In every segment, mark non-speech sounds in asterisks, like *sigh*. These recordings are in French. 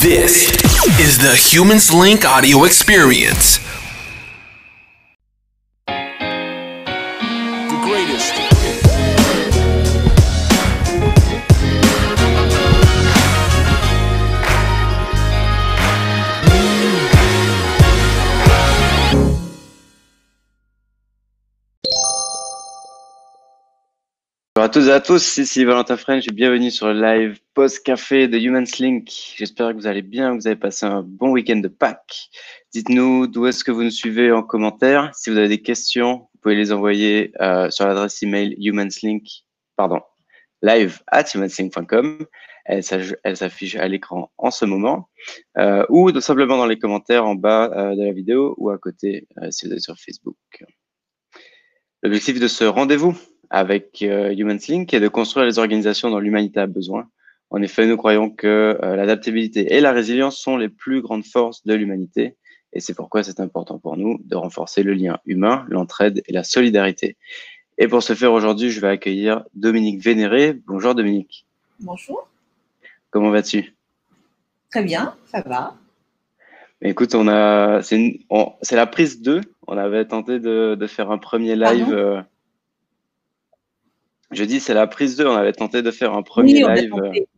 This is the Humans Link audio experience. the greatest. Bonjour à tous et à tous, ici Valentin French et bienvenue sur le live post-café de Humans Link. J'espère que vous allez bien, que vous avez passé un bon week-end de Pâques. Dites-nous d'où est-ce que vous nous suivez en commentaire. Si vous avez des questions, vous pouvez les envoyer euh, sur l'adresse email humanslink, pardon, live at humanslink.com. Elle, s'affiche à l'écran en ce moment, euh, ou simplement dans les commentaires en bas euh, de la vidéo ou à côté euh, si vous êtes sur Facebook. L'objectif de ce rendez-vous avec euh, HumansLink est de construire les organisations dont l'humanité a besoin. En effet, nous croyons que euh, l'adaptabilité et la résilience sont les plus grandes forces de l'humanité et c'est pourquoi c'est important pour nous de renforcer le lien humain, l'entraide et la solidarité. Et pour ce faire aujourd'hui, je vais accueillir Dominique Vénéré. Bonjour Dominique, Bonjour, comment vas-tu? Très bien, ça va. Écoute, on a, c'est la prise 2. On avait tenté de, de faire un premier live. Euh, je dis, c'est la prise 2. On avait tenté de faire un premier oui, on live. tenté,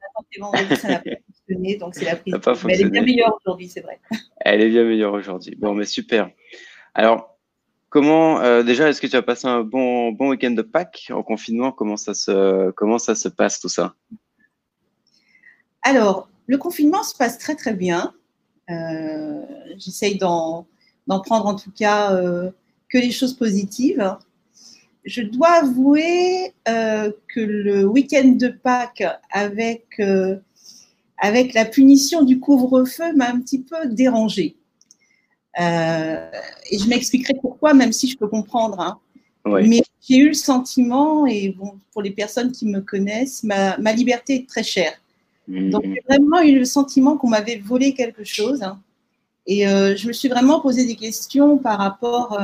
on a tenté vendredi, ça n'a pas *laughs* fonctionné, donc c'est la prise. Ça n'a pas Mais elle est bien meilleure aujourd'hui, c'est vrai. *laughs* Elle est bien meilleure aujourd'hui. Bon, mais super. Alors, comment, euh, déjà, est-ce que tu as passé un bon, bon week-end de Pâques en confinement? Comment ça se, comment ça se passe tout ça? Alors, le confinement se passe très très bien. Euh, J'essaye d'en d'en prendre en tout cas euh, que les choses positives. Je dois avouer euh, que le week-end de Pâques avec, euh, avec la punition du couvre-feu m'a un petit peu dérangée. Euh, et je m'expliquerai pourquoi, même si je peux comprendre. hein. Oui. Mais j'ai eu le sentiment, et bon, pour les personnes qui me connaissent, ma, ma liberté est très chère. Donc, Mhm. j'ai vraiment eu le sentiment qu'on m'avait volé quelque chose. hein. Et je me suis vraiment posé des questions par rapport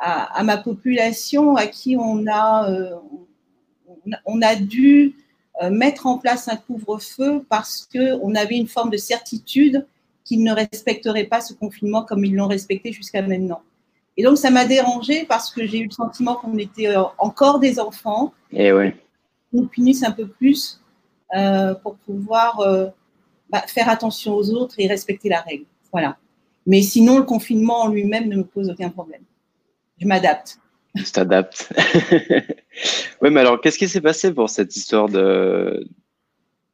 à, à ma population à qui on a, euh, on a- dû euh, mettre en place un couvre-feu parce qu'on avait une forme de certitude qu'ils ne respecteraient pas ce confinement comme ils l'ont respecté jusqu'à maintenant. Et donc, ça m'a dérangée parce que j'ai eu le sentiment qu'on était euh, encore des enfants Et ouais. nous punissent un peu plus euh, pour pouvoir euh, bah, faire attention aux autres et respecter la règle. Voilà. Mais sinon, le confinement en lui-même ne me pose aucun problème. Je m'adapte. Tu t'adaptes. *laughs* oui, mais alors, qu'est-ce qui s'est passé pour cette histoire de,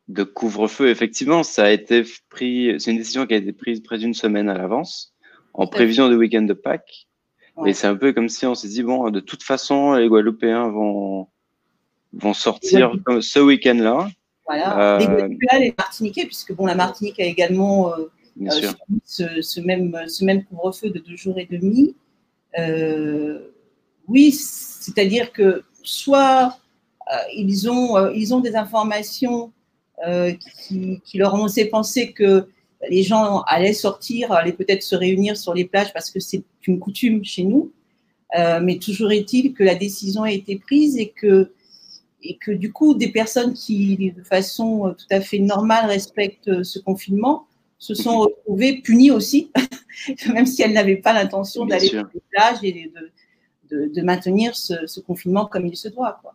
de couvre-feu? Effectivement, ça a été pris, c'est une décision qui a été prise près d'une semaine à l'avance, en prévision du week-end de Pâques. Ouais. Et c'est un peu comme si on s'est dit, bon, de toute façon, les Guadeloupéens vont, vont sortir ce week-end-là, Voilà. Euh, Les Guadeloupéens, les Martiniquais, puisque bon, la Martinique a également euh, euh, sûr. subi ce, ce même, ce même couvre-feu de deux jours et demi. Euh, oui, c'est-à-dire que soit euh, ils, ont, euh, ils ont des informations qui, leur ont fait penser que les gens allaient sortir, allaient peut-être se réunir sur les plages parce que c'est une coutume chez nous. Mais toujours est-il que la décision a été prise et que, et que du coup, des personnes qui, de façon tout à fait normale, respectent ce confinement, se sont retrouvées punies aussi, *laughs* même si elles n'avaient pas l'intention d'aller sur les plages et de, de, de maintenir ce, ce confinement comme il se doit. Quoi.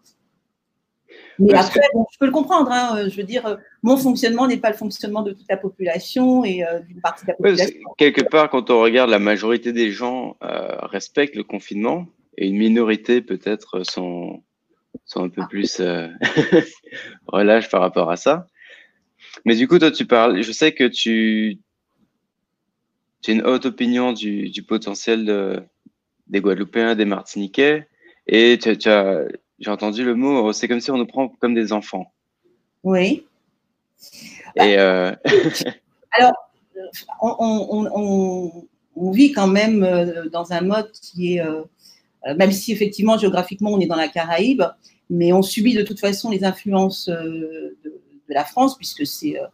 Mais Parce après, bon, je peux le comprendre. hein, euh, je veux dire, euh, mon fonctionnement n'est pas le fonctionnement de toute la population et euh, d'une partie de la population. que quelque part, quand on regarde, la majorité des gens euh, respectent le confinement et une minorité peut-être sont, sont un peu plus euh, *laughs* relâches par rapport à ça. Mais du coup, toi, tu parles, je sais que tu, tu as une haute opinion du, du potentiel de- des Guadeloupéens, des Martiniquais, et tu, tu as, j'ai entendu le mot, c'est comme si on nous prend comme des enfants. Oui. Et euh, *laughs* on, on- on- on- on vit quand même euh, dans un mode qui est, euh, même si effectivement géographiquement on est dans la Caraïbe, mais on subit de toute façon les influences de, de la France puisque c'est euh,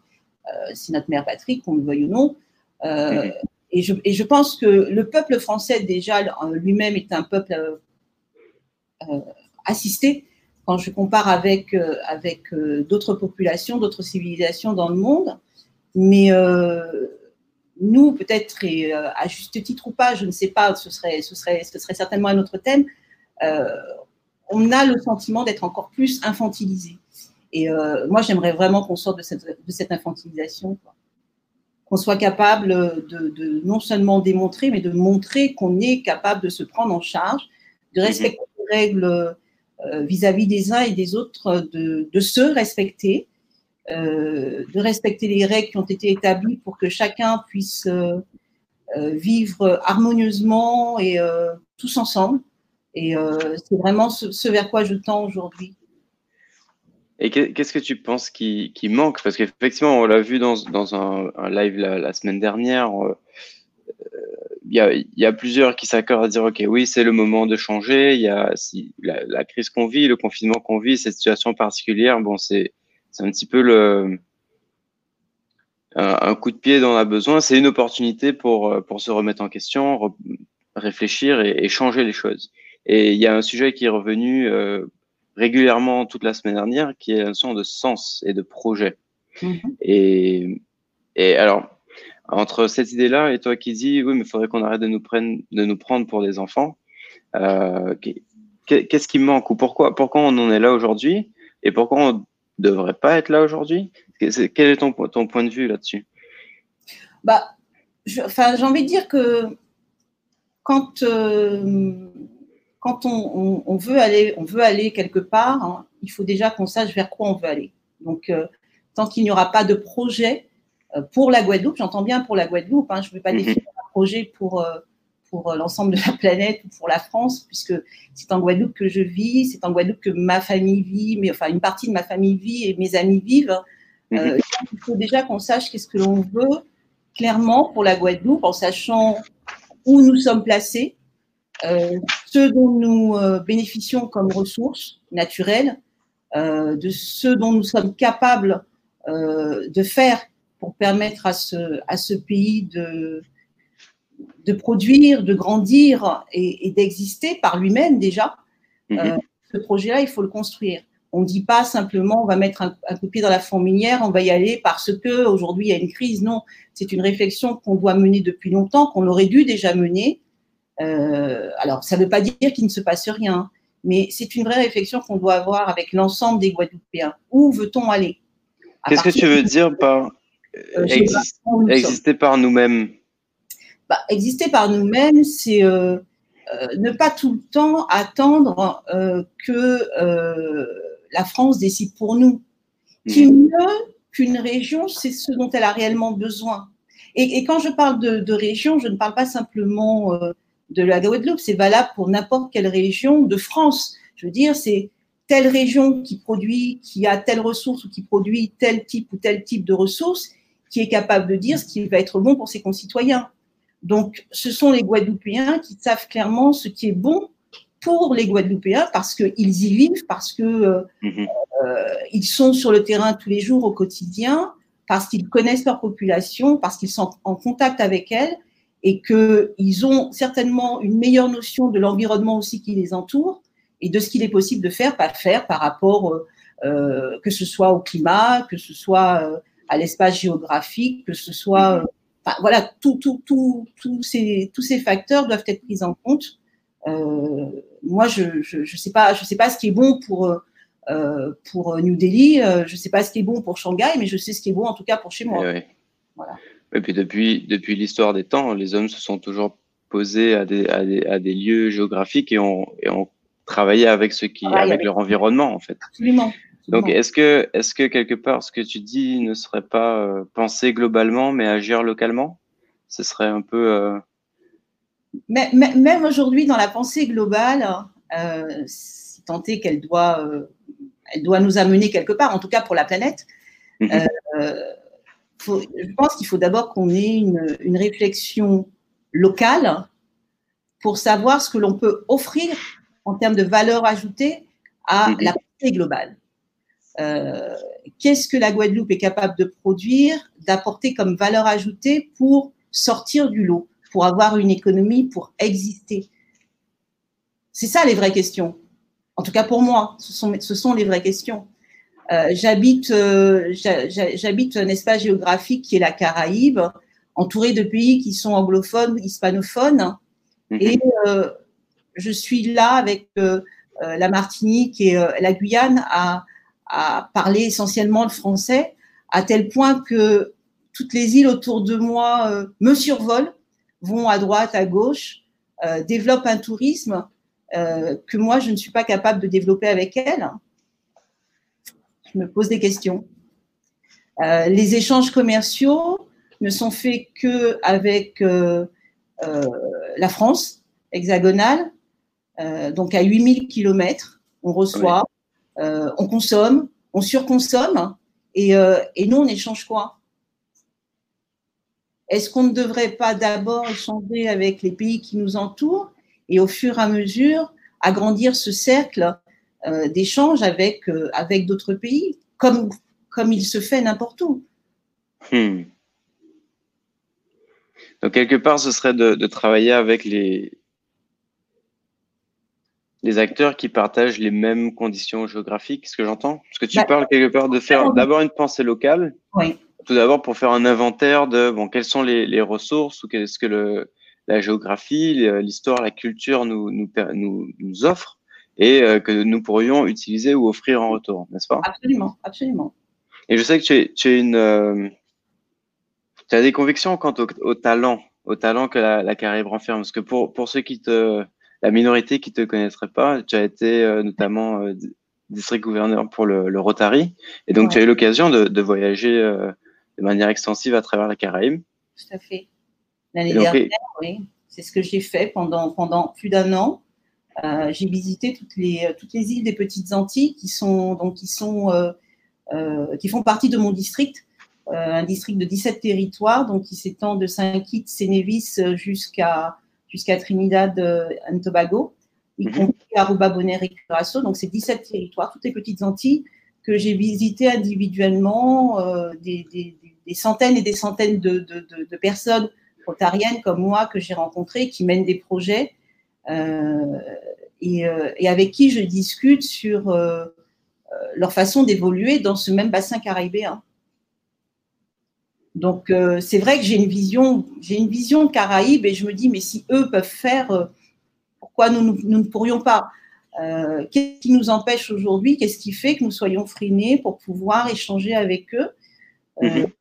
euh, c'est notre mère patrie, qu'on le veuille ou non. Euh, Mhm. et, je, et je pense que le peuple français déjà lui-même est un peuple assisté quand je compare avec, avec d'autres populations, d'autres civilisations dans le monde. Mais nous, peut-être, et à juste titre ou pas, je ne sais pas, ce serait, ce serait, ce serait certainement un autre thème, on a le sentiment d'être encore plus infantilisé. Et moi, j'aimerais vraiment qu'on sorte de cette, de cette infantilisation. Qu'on soit capable de, de, non seulement démontrer, mais de montrer qu'on est capable de se prendre en charge, de mhm. respecter les règles vis-à-vis des uns et des autres, de, de se respecter, euh, de respecter les règles qui ont été établies pour que chacun puisse euh, euh, vivre harmonieusement et tous ensemble. Et c'est vraiment ce, vers quoi je tends aujourd'hui. Et qu'est-ce que tu penses qui, manque? Parce qu'effectivement, on l'a vu dans, un, live la, semaine dernière, il y, a, plusieurs qui s'accordent à dire ok oui c'est le moment de changer il y a la, crise qu'on vit le confinement qu'on vit cette situation particulière bon c'est un petit peu le, un, coup de pied dont on a besoin. C'est une opportunité pour, pour se remettre en question, réfléchir et, changer les choses. Et il y a un sujet qui est revenu euh, régulièrement toute la semaine dernière, qui est un son de sens et de projet. Mm-hmm. Et, et alors, entre cette idée-là et toi qui dis, oui, mais il faudrait qu'on arrête de nous, prendre, de nous prendre pour des enfants, euh, qu'est-ce qui manque ou pourquoi, pourquoi on en est là aujourd'hui et pourquoi on devrait pas être là aujourd'hui? Quel est ton, ton, point de vue là-dessus? Bah, J'ai envie de dire que quand, euh, quand on, on, veut aller, on veut aller quelque part, hein, il faut déjà qu'on sache vers quoi on veut aller. Donc, euh, tant qu'il n'y aura pas de projet euh, pour la Guadeloupe, j'entends bien pour la Guadeloupe, hein, je ne veux pas mhm. définir un projet pour pour euh, l'ensemble de la planète ou pour la France, puisque c'est en Guadeloupe que je vis, c'est en Guadeloupe que ma famille vit, mais enfin une partie de ma famille vit et mes amis vivent. Mhm. il faut déjà qu'on sache qu'est-ce que l'on veut clairement pour la Guadeloupe, en sachant où nous sommes placés, euh, ce dont nous bénéficions comme ressources naturelles, de ce dont nous sommes capables de faire pour permettre à ce, à ce pays de, de produire, de grandir et, d'exister par lui-même déjà, mhm. euh, ce projet-là, il faut le construire. On ne dit pas simplement on va mettre un, un, coup de pied dans la fourmilière, on va y aller parce que aujourd'hui il y a une crise. Non, c'est une réflexion qu'on doit mener depuis longtemps, qu'on aurait dû déjà mener. Euh, alors, ça ne veut pas dire qu'il ne se passe rien, mais c'est une vraie réflexion qu'on doit avoir avec l'ensemble des Guadeloupéens. Où veut-on aller? Qu'est-ce que tu veux dire par euh, exister par nous-mêmes? Bah, exister par nous-mêmes, c'est euh, ne pas tout le temps attendre que la France décide pour nous. Qui mmh. mieux qu'une région, c'est ce dont elle a réellement besoin. Et, quand je parle de, région, je ne parle pas simplement de la Guadeloupe, c'est valable pour n'importe quelle région de France. Je veux dire, c'est telle région qui produit, qui a telle ressource ou qui produit tel type ou tel type de ressources, qui est capable de dire ce qui va être bon pour ses concitoyens. Donc, ce sont les Guadeloupéens qui savent clairement ce qui est bon pour les Guadeloupéens parce qu'ils y vivent, parce qu'ils euh, mhm. euh, sont sur le terrain tous les jours au quotidien, parce qu'ils connaissent leur population, parce qu'ils sont en contact avec elle et qu'ils ont certainement une meilleure notion de l'environnement aussi qui les entoure et de ce qu'il est possible de faire, pas faire par rapport, euh, que ce soit au climat, que ce soit à l'espace géographique, que ce soit mhm voilà, tout, tout, tout, tous ces, tous ces facteurs doivent être pris en compte. Euh, moi, je ne je, je sais, pas, je sais pas ce qui est bon pour, euh, pour New Delhi, euh, je ne sais pas ce qui est bon pour Shanghai, mais je sais ce qui est bon en tout cas pour chez moi. Et, voilà. Et puis depuis, depuis l'histoire des temps, les hommes se sont toujours posés à des, à des, à des lieux géographiques et ont, et ont travaillé avec, ce qui, avec, leur environnement en fait. Absolument. Donc, est-ce que, est-ce que quelque part, ce que tu dis ne serait pas euh, penser globalement, mais agir localement? Ce serait un peu. Euh... Mais, même aujourd'hui, dans la pensée globale, euh, si tant est qu'elle doit, elle doit nous amener quelque part, en tout cas pour la planète, mhm. Faut, je pense qu'il faut d'abord qu'on ait une, une, réflexion locale pour savoir ce que l'on peut offrir en termes de valeur ajoutée à mhm. la pensée globale. Euh, qu'est-ce que la Guadeloupe est capable de produire, d'apporter comme valeur ajoutée pour sortir du lot, pour avoir une économie, pour exister? C'est ça les vraies questions. En tout cas pour moi, ce sont, ce sont les vraies questions. J'habite, j'habite un espace géographique qui est la Caraïbe, entouré de pays qui sont anglophones, hispanophones. Mhm. Et je suis là avec la Martinique et la Guyane à, à parler essentiellement le français, à tel point que toutes les îles autour de moi euh, me survolent, vont à droite, à gauche, euh, développent un tourisme euh, que moi, je ne suis pas capable de développer avec elles. Me pose des questions. les échanges commerciaux ne sont faits qu'avec la France hexagonale, donc à 8000 km. On reçoit, on consomme, on surconsomme, et nous, on échange quoi? Est-ce qu'on ne devrait pas d'abord échanger avec les pays qui nous entourent et au fur et à mesure agrandir ce cercle euh, d'échange avec, euh, avec d'autres pays, comme, comme il se fait n'importe où hmm. Donc, quelque part, ce serait de, travailler avec les, les acteurs qui partagent les mêmes conditions géographiques, ce que j'entends? Parce que tu bah, parles quelque part de faire d'abord une pensée locale. Oui tout d'abord pour faire un inventaire de bon, quelles sont les, les ressources ou qu'est-ce que le, la géographie, l'histoire, la culture nous, nous, nous, nous offre et euh, que nous pourrions utiliser ou offrir en retour, n'est-ce pas? Absolument, absolument. Et je sais que tu, es, tu, es une, euh, tu as des convictions quant au, talent, au talent que la, la Caraïbe renferme. Parce que pour, pour ceux qui te, la minorité qui te connaîtrait pas, tu as été euh, notamment district gouverneur pour le, le, Rotary, et donc tu as eu l'occasion de, de voyager de manière extensive à travers la Caraïbe. Tout à fait. L'année dernière, oui, c'est ce que j'ai fait pendant, pendant plus d'un an. Euh, j'ai visité toutes les, toutes les îles des Petites Antilles qui, sont, donc, qui, sont, euh, euh, qui font partie de mon district, un district de 17 territoires, donc qui s'étend de Saint-Kitts, Sénévis jusqu'à jusqu'à Trinidad et Tobago, y mhm. compris Aruba, Bonaire et Curaçao. Donc, c'est 17 territoires, toutes les Petites Antilles que j'ai visité individuellement, des, des, des centaines et des centaines de, de, de, personnes rotariennes comme moi que j'ai rencontrées qui mènent des projets euh, et, euh, et, avec qui je discute sur euh, euh leur façon d'évoluer dans ce même bassin caribéen. Donc euh, c'est vrai que j'ai une vision, j'ai une vision caraïbe et je me dis mais si eux peuvent faire, euh, pourquoi nous, nous, nous, ne pourrions pas? Qu'est-ce qui nous empêche aujourd'hui? Qu'est-ce qui fait que nous soyons freinés pour pouvoir échanger avec eux? Mm-hmm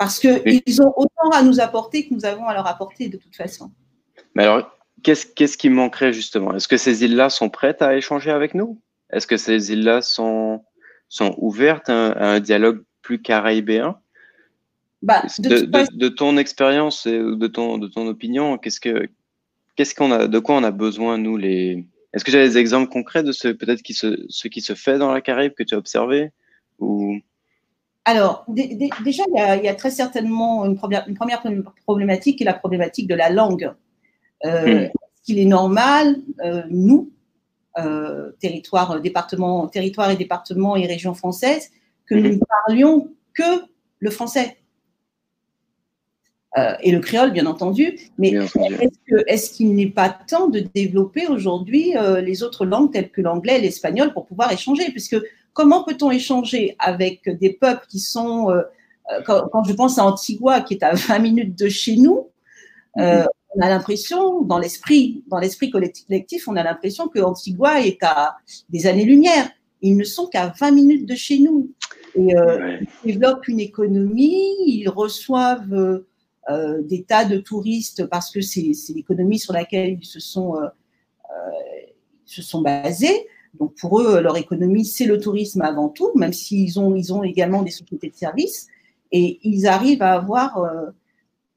parce qu'ils ont autant à nous apporter que nous avons à leur apporter de toute façon. Mais alors, qu'est-ce, qui manquerait justement? Est-ce que ces îles-là sont prêtes à échanger avec nous? Est-ce que ces îles-là sont, sont ouvertes à un, dialogue plus caribéen bah, de, de, ton expérience et de ton, de ton opinion, qu'est-ce que, qu'est-ce qu'on a, de quoi on a besoin, nous, les... Est-ce que j'ai des exemples concrets de ce, peut-être qui se, ce qui se fait dans la Caraïbe que tu as observé ou... Alors, déjà, il y, a, très certainement une première, problématique qui est la problématique de la langue. Euh, hmm. qu'il est normal, euh, nous, euh, territoire, département, territoire et département et région française, que nous ne hmm. parlions que le français? Et le créole, bien entendu. Mais est-ce qu'il n'est pas temps de développer aujourd'hui les autres langues telles que l'anglais et l'espagnol pour pouvoir échanger? Puisque Comment peut-on échanger avec des peuples qui sont, quand, je pense à Antigua, qui est à 20 minutes de chez nous, mhm. On a l'impression, dans l'esprit, dans l'esprit collectif, on a l'impression que Antigua est à des années-lumière. Ils ne sont qu'à 20 minutes de chez nous. Et, Ils développent une économie, ils reçoivent des tas de touristes parce que c'est l'économie sur laquelle ils se sont, se sont basés. Donc pour eux, leur économie, c'est le tourisme avant tout, même s'ils ont, ils ont également des sociétés de services. Et ils arrivent à avoir euh,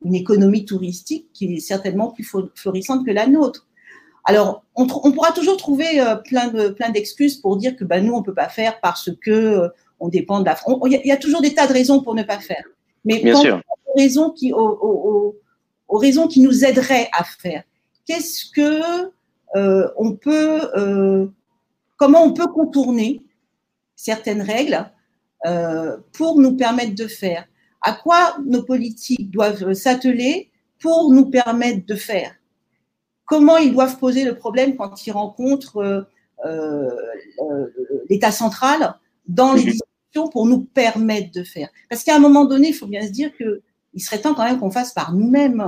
une économie touristique qui est certainement plus florissante que la nôtre. Alors, on, pourra toujours trouver euh, plein de plein d'excuses pour dire que ben, nous, on ne peut pas faire parce que euh, on dépend de la France. Il y, a toujours des tas de raisons pour ne pas faire. Mais Bien sûr. Aux raisons qui, aux, raisons qui nous aideraient à faire. Qu'est-ce que on peut comment on peut contourner certaines règles euh, pour nous permettre de faire? À quoi nos politiques doivent s'atteler pour nous permettre de faire Comment ils doivent poser le problème quand ils rencontrent euh, l'État central dans les discussions pour nous permettre de faire. Parce qu'à un moment donné, il faut bien se dire qu'il serait temps quand même qu'on fasse par nous-mêmes.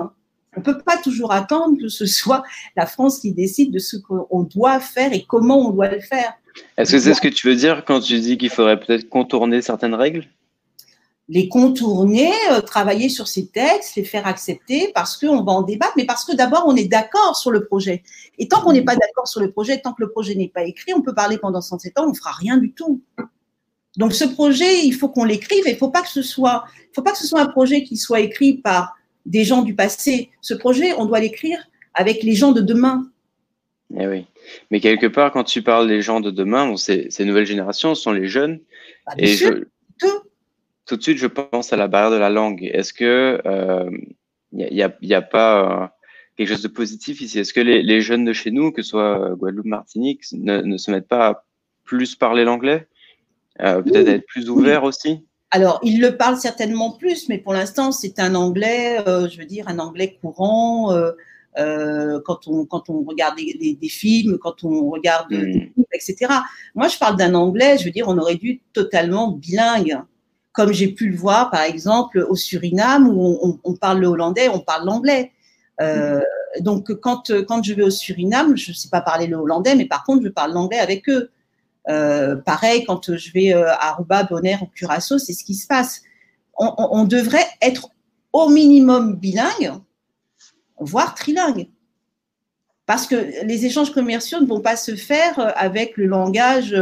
On ne peut pas toujours attendre que ce soit la France qui décide de ce qu'on doit faire et comment on doit le faire. Est-ce que c'est ce que tu veux dire quand tu dis qu'il faudrait peut-être contourner certaines règles? Les contourner, euh, travailler sur ces textes, les faire accepter parce qu'on va en débattre, mais parce que d'abord on est d'accord sur le projet. Et tant qu'on n'est pas d'accord sur le projet, tant que le projet n'est pas écrit, on peut parler pendant 107 ans, on fera rien du tout. Donc ce projet, il faut qu'on l'écrive et il faut pas que ce soit, faut pas que ce soit un projet qui soit écrit par des gens du passé. Ce projet, on doit l'écrire avec les gens de demain. Eh oui. Mais quelque part, quand tu parles des gens de demain, ces, nouvelles générations sont les jeunes. Bah, et je, tout de suite, je pense à la barrière de la langue. Est-ce que il euh, n'y a, pas euh, quelque chose de positif ici? Est-ce que les, les, jeunes de chez nous, que ce soit Guadeloupe, Martinique, ne, ne se mettent pas à plus parler l'anglais? Euh, Peut-être être plus ouverts aussi? Alors, ils le parlent certainement plus, mais pour l'instant, c'est un anglais, je veux dire, un anglais courant. Euh, quand, on, quand on regarde des, des, films, quand on regarde des films, etc. Moi, je parle d'un anglais, je veux dire, on aurait dû totalement bilingue comme j'ai pu le voir par exemple au Suriname où on, parle le hollandais, on parle l'anglais. Euh, donc quand, quand je vais au Suriname, je ne sais pas parler le hollandais, mais par contre je parle l'anglais avec eux. Euh, pareil, quand je vais euh, à Aruba, Bonaire ou Curaçao, c'est ce qui se passe. On, devrait être au minimum bilingue, voire trilingue. Parce que les échanges commerciaux ne vont pas se faire avec le langage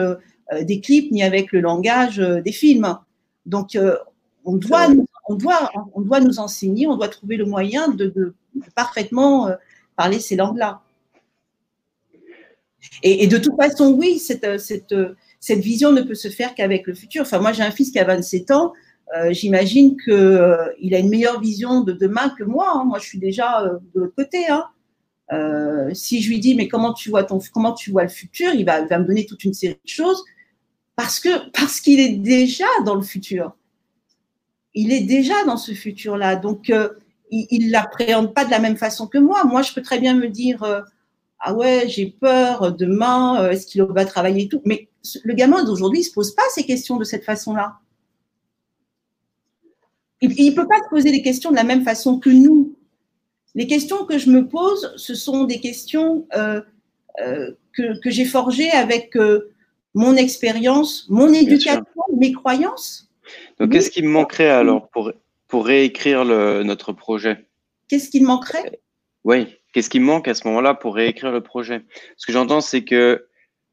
des clips ni avec le langage des films. Donc, euh, on, doit, on, doit, on doit nous enseigner, on doit trouver le moyen de, parfaitement euh, parler ces langues-là. Et, de toute façon, oui, cette, cette, cette, vision ne peut se faire qu'avec le futur. Enfin, moi, j'ai un fils qui a 27 ans. Euh, j'imagine qu'il a une meilleure vision de demain que moi. Hein. Moi, je suis déjà de l'autre côté. Hein. si je lui dis, mais comment tu vois ton, comment tu vois le futur, il va, il va me donner toute une série de choses parce que parce qu'il est déjà dans le futur. Il est déjà dans ce futur-là. Donc, euh, il ne l'appréhende pas de la même façon que moi. Moi, je peux très bien me dire euh, Ah ouais, j'ai peur demain, euh, est-ce qu'il va travailler et tout. Mais le gamin d'aujourd'hui, il ne se pose pas ces questions de cette façon-là. Il ne peut pas se poser des questions de la même façon que nous. Les questions que je me pose, ce sont des questions que, que j'ai forgées avec mon expérience, mon éducation, mes croyances. Donc, qu'est-ce qui me manquerait alors pour, pour réécrire le, notre projet? Qu'est-ce qui me manquerait? Oui, qu'est-ce qui me manque à ce moment-là pour réécrire le projet? Ce que j'entends, c'est que,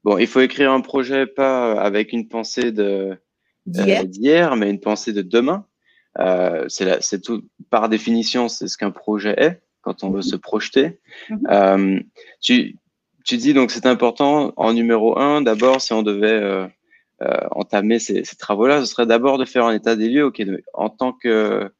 bon, il faut écrire un projet pas avec une pensée de euh, d'hier, mais une pensée de demain. Euh, c'est tout, par définition, c'est ce qu'un projet est quand on veut se projeter. Mhm. Euh, tu, tu dis donc c'est important en numéro un, d'abord, si on devait euh, euh, entamer ces, travaux-là, ce serait d'abord de faire un état des lieux. Ok, en tant que,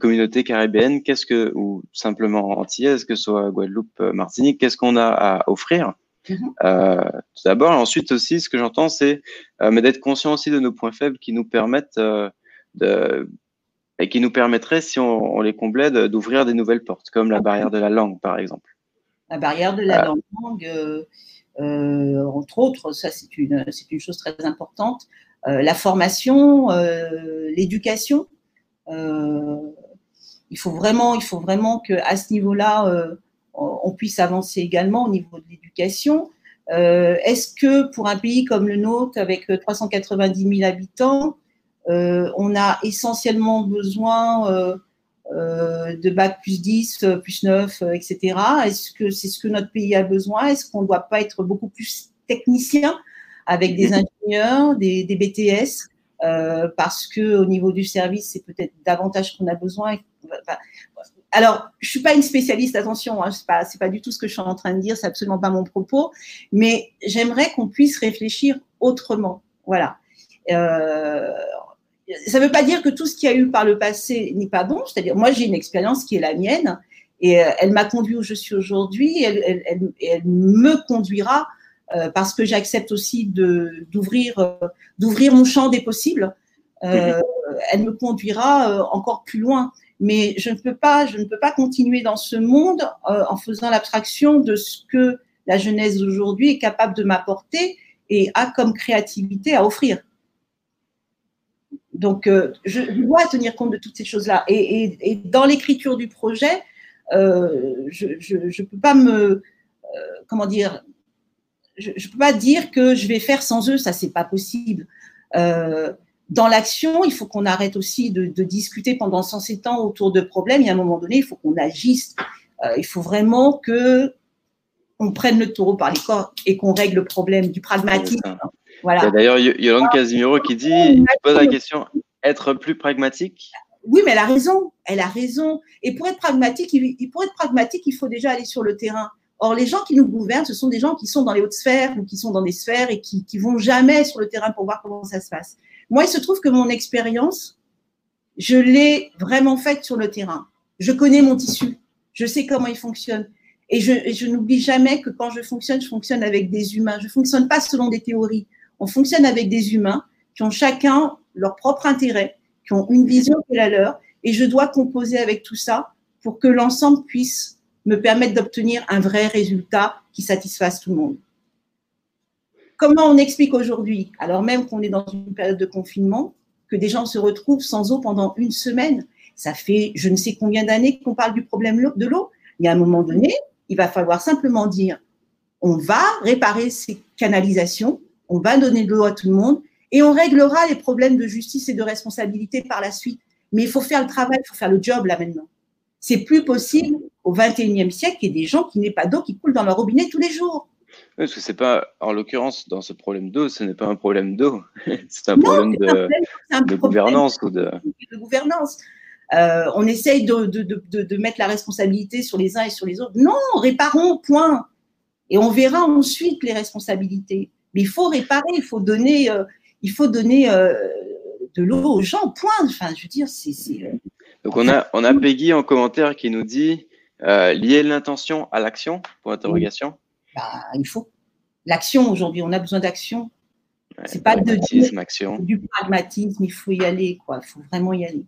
communauté caribéenne, qu'est-ce que ou simplement antillaise, que ce soit Guadeloupe, euh, Martinique, qu'est-ce qu'on a à offrir? Mm-hmm. Tout d'abord, ensuite aussi, ce que j'entends, c'est mais d'être conscient aussi de nos points faibles qui nous permettent de et qui nous permettraient, si on, on les comblait, d'ouvrir des nouvelles portes, comme la barrière de la langue, par exemple la barrière de la langue, euh, euh, entre autres, ça c'est une, chose très importante. Euh, la formation, l'éducation. il faut vraiment, il faut vraiment que à ce niveau-là, on puisse avancer également au niveau de l'éducation. Est-ce que pour un pays comme le nôtre, avec 390 000 habitants, on a essentiellement besoin de bac plus 10, euh, plus 9, etc. Euh, Est-ce que c'est ce que notre pays a besoin? Est-ce qu'on ne doit pas être beaucoup plus technicien avec des ingénieurs, des, BTS parce que au niveau du service, c'est peut-être davantage qu'on a besoin? alors, je suis pas une spécialiste, attention, hein, c'est pas c'est pas du tout ce que je suis en train de dire, c'est absolument pas mon propos, mais j'aimerais qu'on puisse réfléchir autrement. Voilà ça ne veut pas dire que tout ce qu'il y a eu par le passé n'est pas bon. C'est-à-dire, moi, j'ai une expérience qui est la mienne et euh, elle m'a conduit où je suis aujourd'hui. Elle, elle, elle, me conduira euh, parce que j'accepte aussi de, d'ouvrir, euh, d'ouvrir mon champ des possibles. Euh, elle me conduira encore plus loin. Mais je ne peux pas, je ne peux pas continuer dans ce monde en faisant l'abstraction de ce que la jeunesse d'aujourd'hui est capable de m'apporter et a comme créativité à offrir. Donc, euh, je dois tenir compte de toutes ces choses-là. Et, dans l'écriture du projet, euh, je ne peux pas me, comment dire, je ne peux pas dire que je vais faire sans eux, ça c'est pas possible. dans l'action, il faut qu'on arrête aussi de, discuter pendant 107 ans autour de problèmes. Y a un moment donné, il faut qu'on agisse. il faut vraiment que on prenne le taureau par les corps et qu'on règle le problème du pragmatisme. Voilà. D'ailleurs Yolande Casimiro qui dit, qui pose la question, être plus pragmatique? Oui, mais elle a raison. Elle a raison. Et pour être pragmatique, il, pour être pragmatique, il faut déjà aller sur le terrain. Or, les gens qui nous gouvernent, ce sont des gens qui sont dans les hautes sphères ou qui sont dans des sphères et qui, qui vont jamais sur le terrain pour voir comment ça se passe. Moi, il se trouve que mon expérience, je l'ai vraiment faite sur le terrain. Je connais mon tissu. Je sais comment il fonctionne. Et je, n'oublie jamais que quand je fonctionne, je fonctionne avec des humains. Je ne fonctionne pas selon des théories. On fonctionne avec des humains qui ont chacun leur propre intérêt, qui ont une vision qui est la leur. Et je dois composer avec tout ça pour que l'ensemble puisse me permettre d'obtenir un vrai résultat qui satisfasse tout le monde. Comment on explique aujourd'hui, alors même qu'on est dans une période de confinement, que des gens se retrouvent sans eau pendant une semaine? Ça fait je ne sais combien d'années qu'on parle du problème de l'eau. Il y un moment donné, il va falloir simplement dire, on va réparer ces canalisations, on va donner de l'eau à tout le monde et on réglera les problèmes de justice et de responsabilité par la suite. Mais il faut faire le travail, il faut faire le job là maintenant. C'est plus possible au 21e siècle qu'il y ait des gens qui n'aient pas d'eau qui coulent dans leur robinet tous les jours. Oui, parce que c'est pas, en l'occurrence, dans ce problème d'eau, ce n'est pas un problème d'eau, *laughs* c'est un, problème de, gouvernance ou de... de gouvernance. Euh, on essaye de, mettre la responsabilité sur les uns et sur les autres. Non, réparons, point. Et on verra ensuite les responsabilités. Mais il faut réparer, il faut donner, euh, il faut donner euh, de l'eau aux gens, point. Enfin, je veux dire, c'est. Donc on a, on a Peggy en commentaire qui nous dit lier l'intention à l'action Pour interrogation. Bah, il faut. L'action aujourd'hui, on a besoin d'action. c'est pas de action. du pragmatisme, il faut y aller, quoi. Il faut vraiment y aller.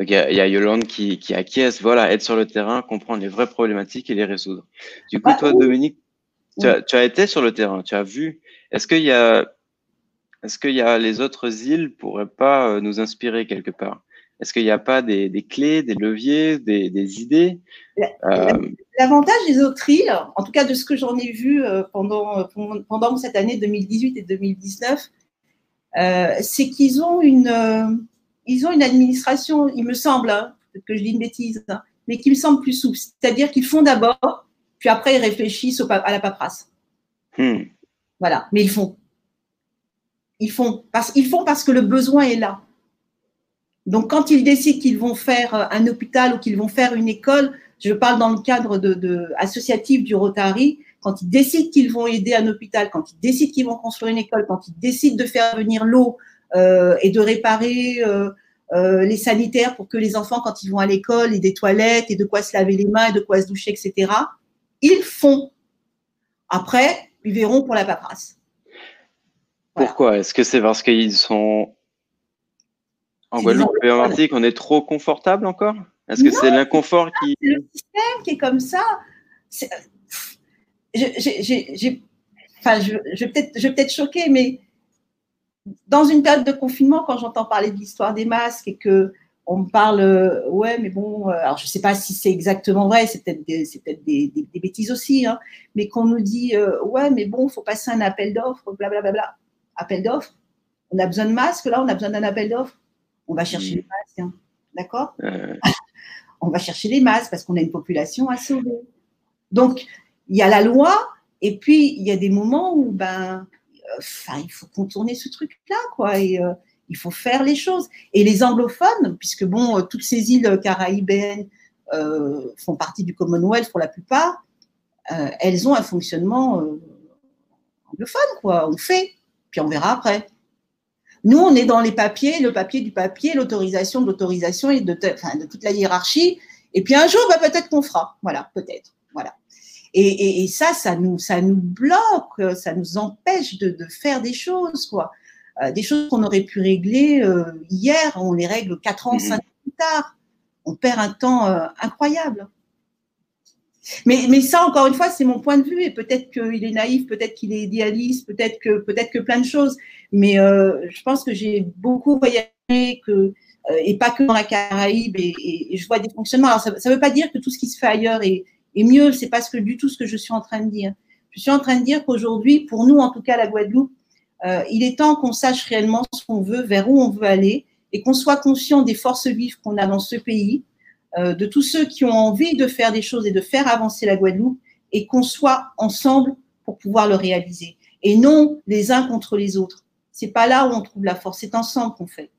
Il y, a Yolande qui, qui, acquiesce, voilà, être sur le terrain, comprendre les vraies problématiques et les résoudre. Du coup, toi, Dominique, tu as, tu as, été sur le terrain, tu as vu. Est-ce qu'il y a, est-ce qu'il y a les autres îles pourraient pas euh, nous inspirer quelque part? Est-ce qu'il n'y a pas des, des, clés, des leviers, des, des idées? Euh, L'avantage des autres îles, en tout cas de ce que j'en ai vu euh, pendant, pendant cette année 2018 et 2019, c'est qu'ils ont une ils ont une administration, il me semble, hein, peut-être que je dis une bêtise, hein, mais qui me semble plus souple. C'est-à-dire qu'ils font d'abord, puis après ils réfléchissent à la paperasse. Hmm. Voilà, mais ils font. Ils font, parce, ils font parce que le besoin est là. Donc, quand ils décident qu'ils vont faire euh, un hôpital ou qu'ils vont faire une école, je parle dans le cadre de, associatif du Rotary, quand ils décident qu'ils vont aider un hôpital, quand ils décident qu'ils vont construire une école, quand ils décident de faire venir l'eau euh, et de réparer euh, euh, les sanitaires pour que les enfants, quand ils vont à l'école, aient des toilettes et de quoi se laver les mains et de quoi se doucher, etc. Ils font. Après, ils verront pour la paperasse. Pourquoi? Est-ce que c'est parce qu'ils sont en Guadeloupe et en Martinique, on est trop confortable encore? Est-ce que c'est l'inconfort qui. C'est le système qui est comme ça. Je, enfin, je, je vais peut-être choquer, mais dans une période de confinement, quand j'entends parler de l'histoire des masques et que on me parle, euh, ouais, mais bon, euh, alors je ne sais pas si c'est exactement vrai, c'est peut-être des, peut des, des, des, bêtises aussi, hein, mais qu'on nous dit, euh, ouais, mais bon, il faut passer un appel d'offres, blablabla. Appel d'offres On a besoin de masques, là, on a besoin d'un appel d'offres On va chercher les masques, hein, d'accord? *laughs* On va chercher les masques parce qu'on a une population à sauver. Donc, il y a la loi, et puis il y a des moments où, ben, il faut contourner ce truc-là, quoi. Et il faut faire les choses. Et les anglophones, puisque bon, euh, toutes ces îles caraïbéennes euh, font partie du Commonwealth pour la plupart, elles ont un fonctionnement anglophone, quoi. On fait, puis on verra après. Nous, on est dans les papiers, le papier du papier, l'autorisation de l'autorisation et de, de toute la hiérarchie. Et puis un jour, bah, peut-être qu'on fera. Voilà, peut-être. Voilà. Et, ça, ça nous, ça nous bloque, ça nous empêche de, faire des choses, quoi. Euh, des choses qu'on aurait pu régler euh, hier, on les règle quatre ans, mhm. cinq ans plus tard. On perd un temps euh, incroyable. Mais, mais ça, encore une fois, c'est mon point de vue et peut-être qu'il est naïf, peut-être qu'il est idéaliste, peut-être que, peut-être que plein de choses. Mais euh, je pense que j'ai beaucoup voyagé que, euh, et pas que dans la Caraïbe et, et, je vois des fonctionnements. Alors, ça ne veut pas dire que tout ce qui se fait ailleurs est, est mieux. C'est pas ce que, du tout ce que je suis en train de dire. Je suis en train de dire qu'aujourd'hui, pour nous, en tout cas, la Guadeloupe, euh, il est temps qu'on sache réellement ce qu'on veut, vers où on veut aller et qu'on soit conscient des forces vives qu'on a dans ce pays euh, de tous ceux qui ont envie de faire des choses et de faire avancer la Guadeloupe et qu'on soit ensemble pour pouvoir le réaliser. Et non les uns contre les autres. C'est pas là où on trouve la force, c'est ensemble qu'on fait.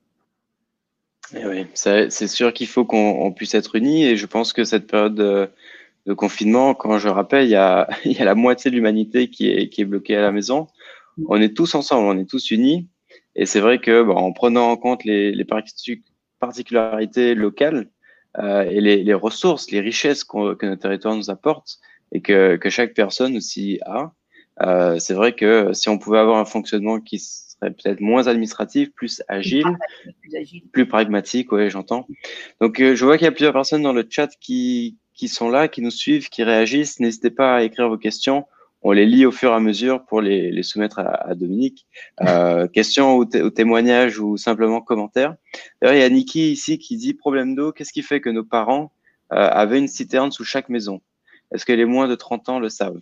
Eh oui, c'est sûr qu'il faut qu'on puisse être unis et je pense que cette période de, confinement, quand je rappelle, *laughs* il y a, la moitié de l'humanité qui est bloquée à la maison. On est tous ensemble, on est tous unis. Et c'est vrai que bon, en prenant en compte les, les particularités locales, euh, et les, les, ressources, les richesses que notre territoire nous apporte et que, que chaque personne aussi a. Euh, c'est vrai que si on pouvait avoir un fonctionnement qui serait peut-être moins administratif, plus agile, plus, agile. plus pragmatique, ouais, j'entends. Donc, euh, je vois qu'il y a plusieurs personnes dans le chat qui, qui sont là, qui nous suivent, qui réagissent. N'hésitez pas à écrire vos questions on les lit au fur et à mesure pour les, les soumettre à, à Dominique. Euh, *laughs* questions ou, témoignages ou simplement commentaires. D'ailleurs, il y a Niki ici qui dit problème d'eau. Qu'est-ce qui fait que nos parents euh, avaient une citerne sous chaque maison? Est-ce que les moins de 30 ans le savent?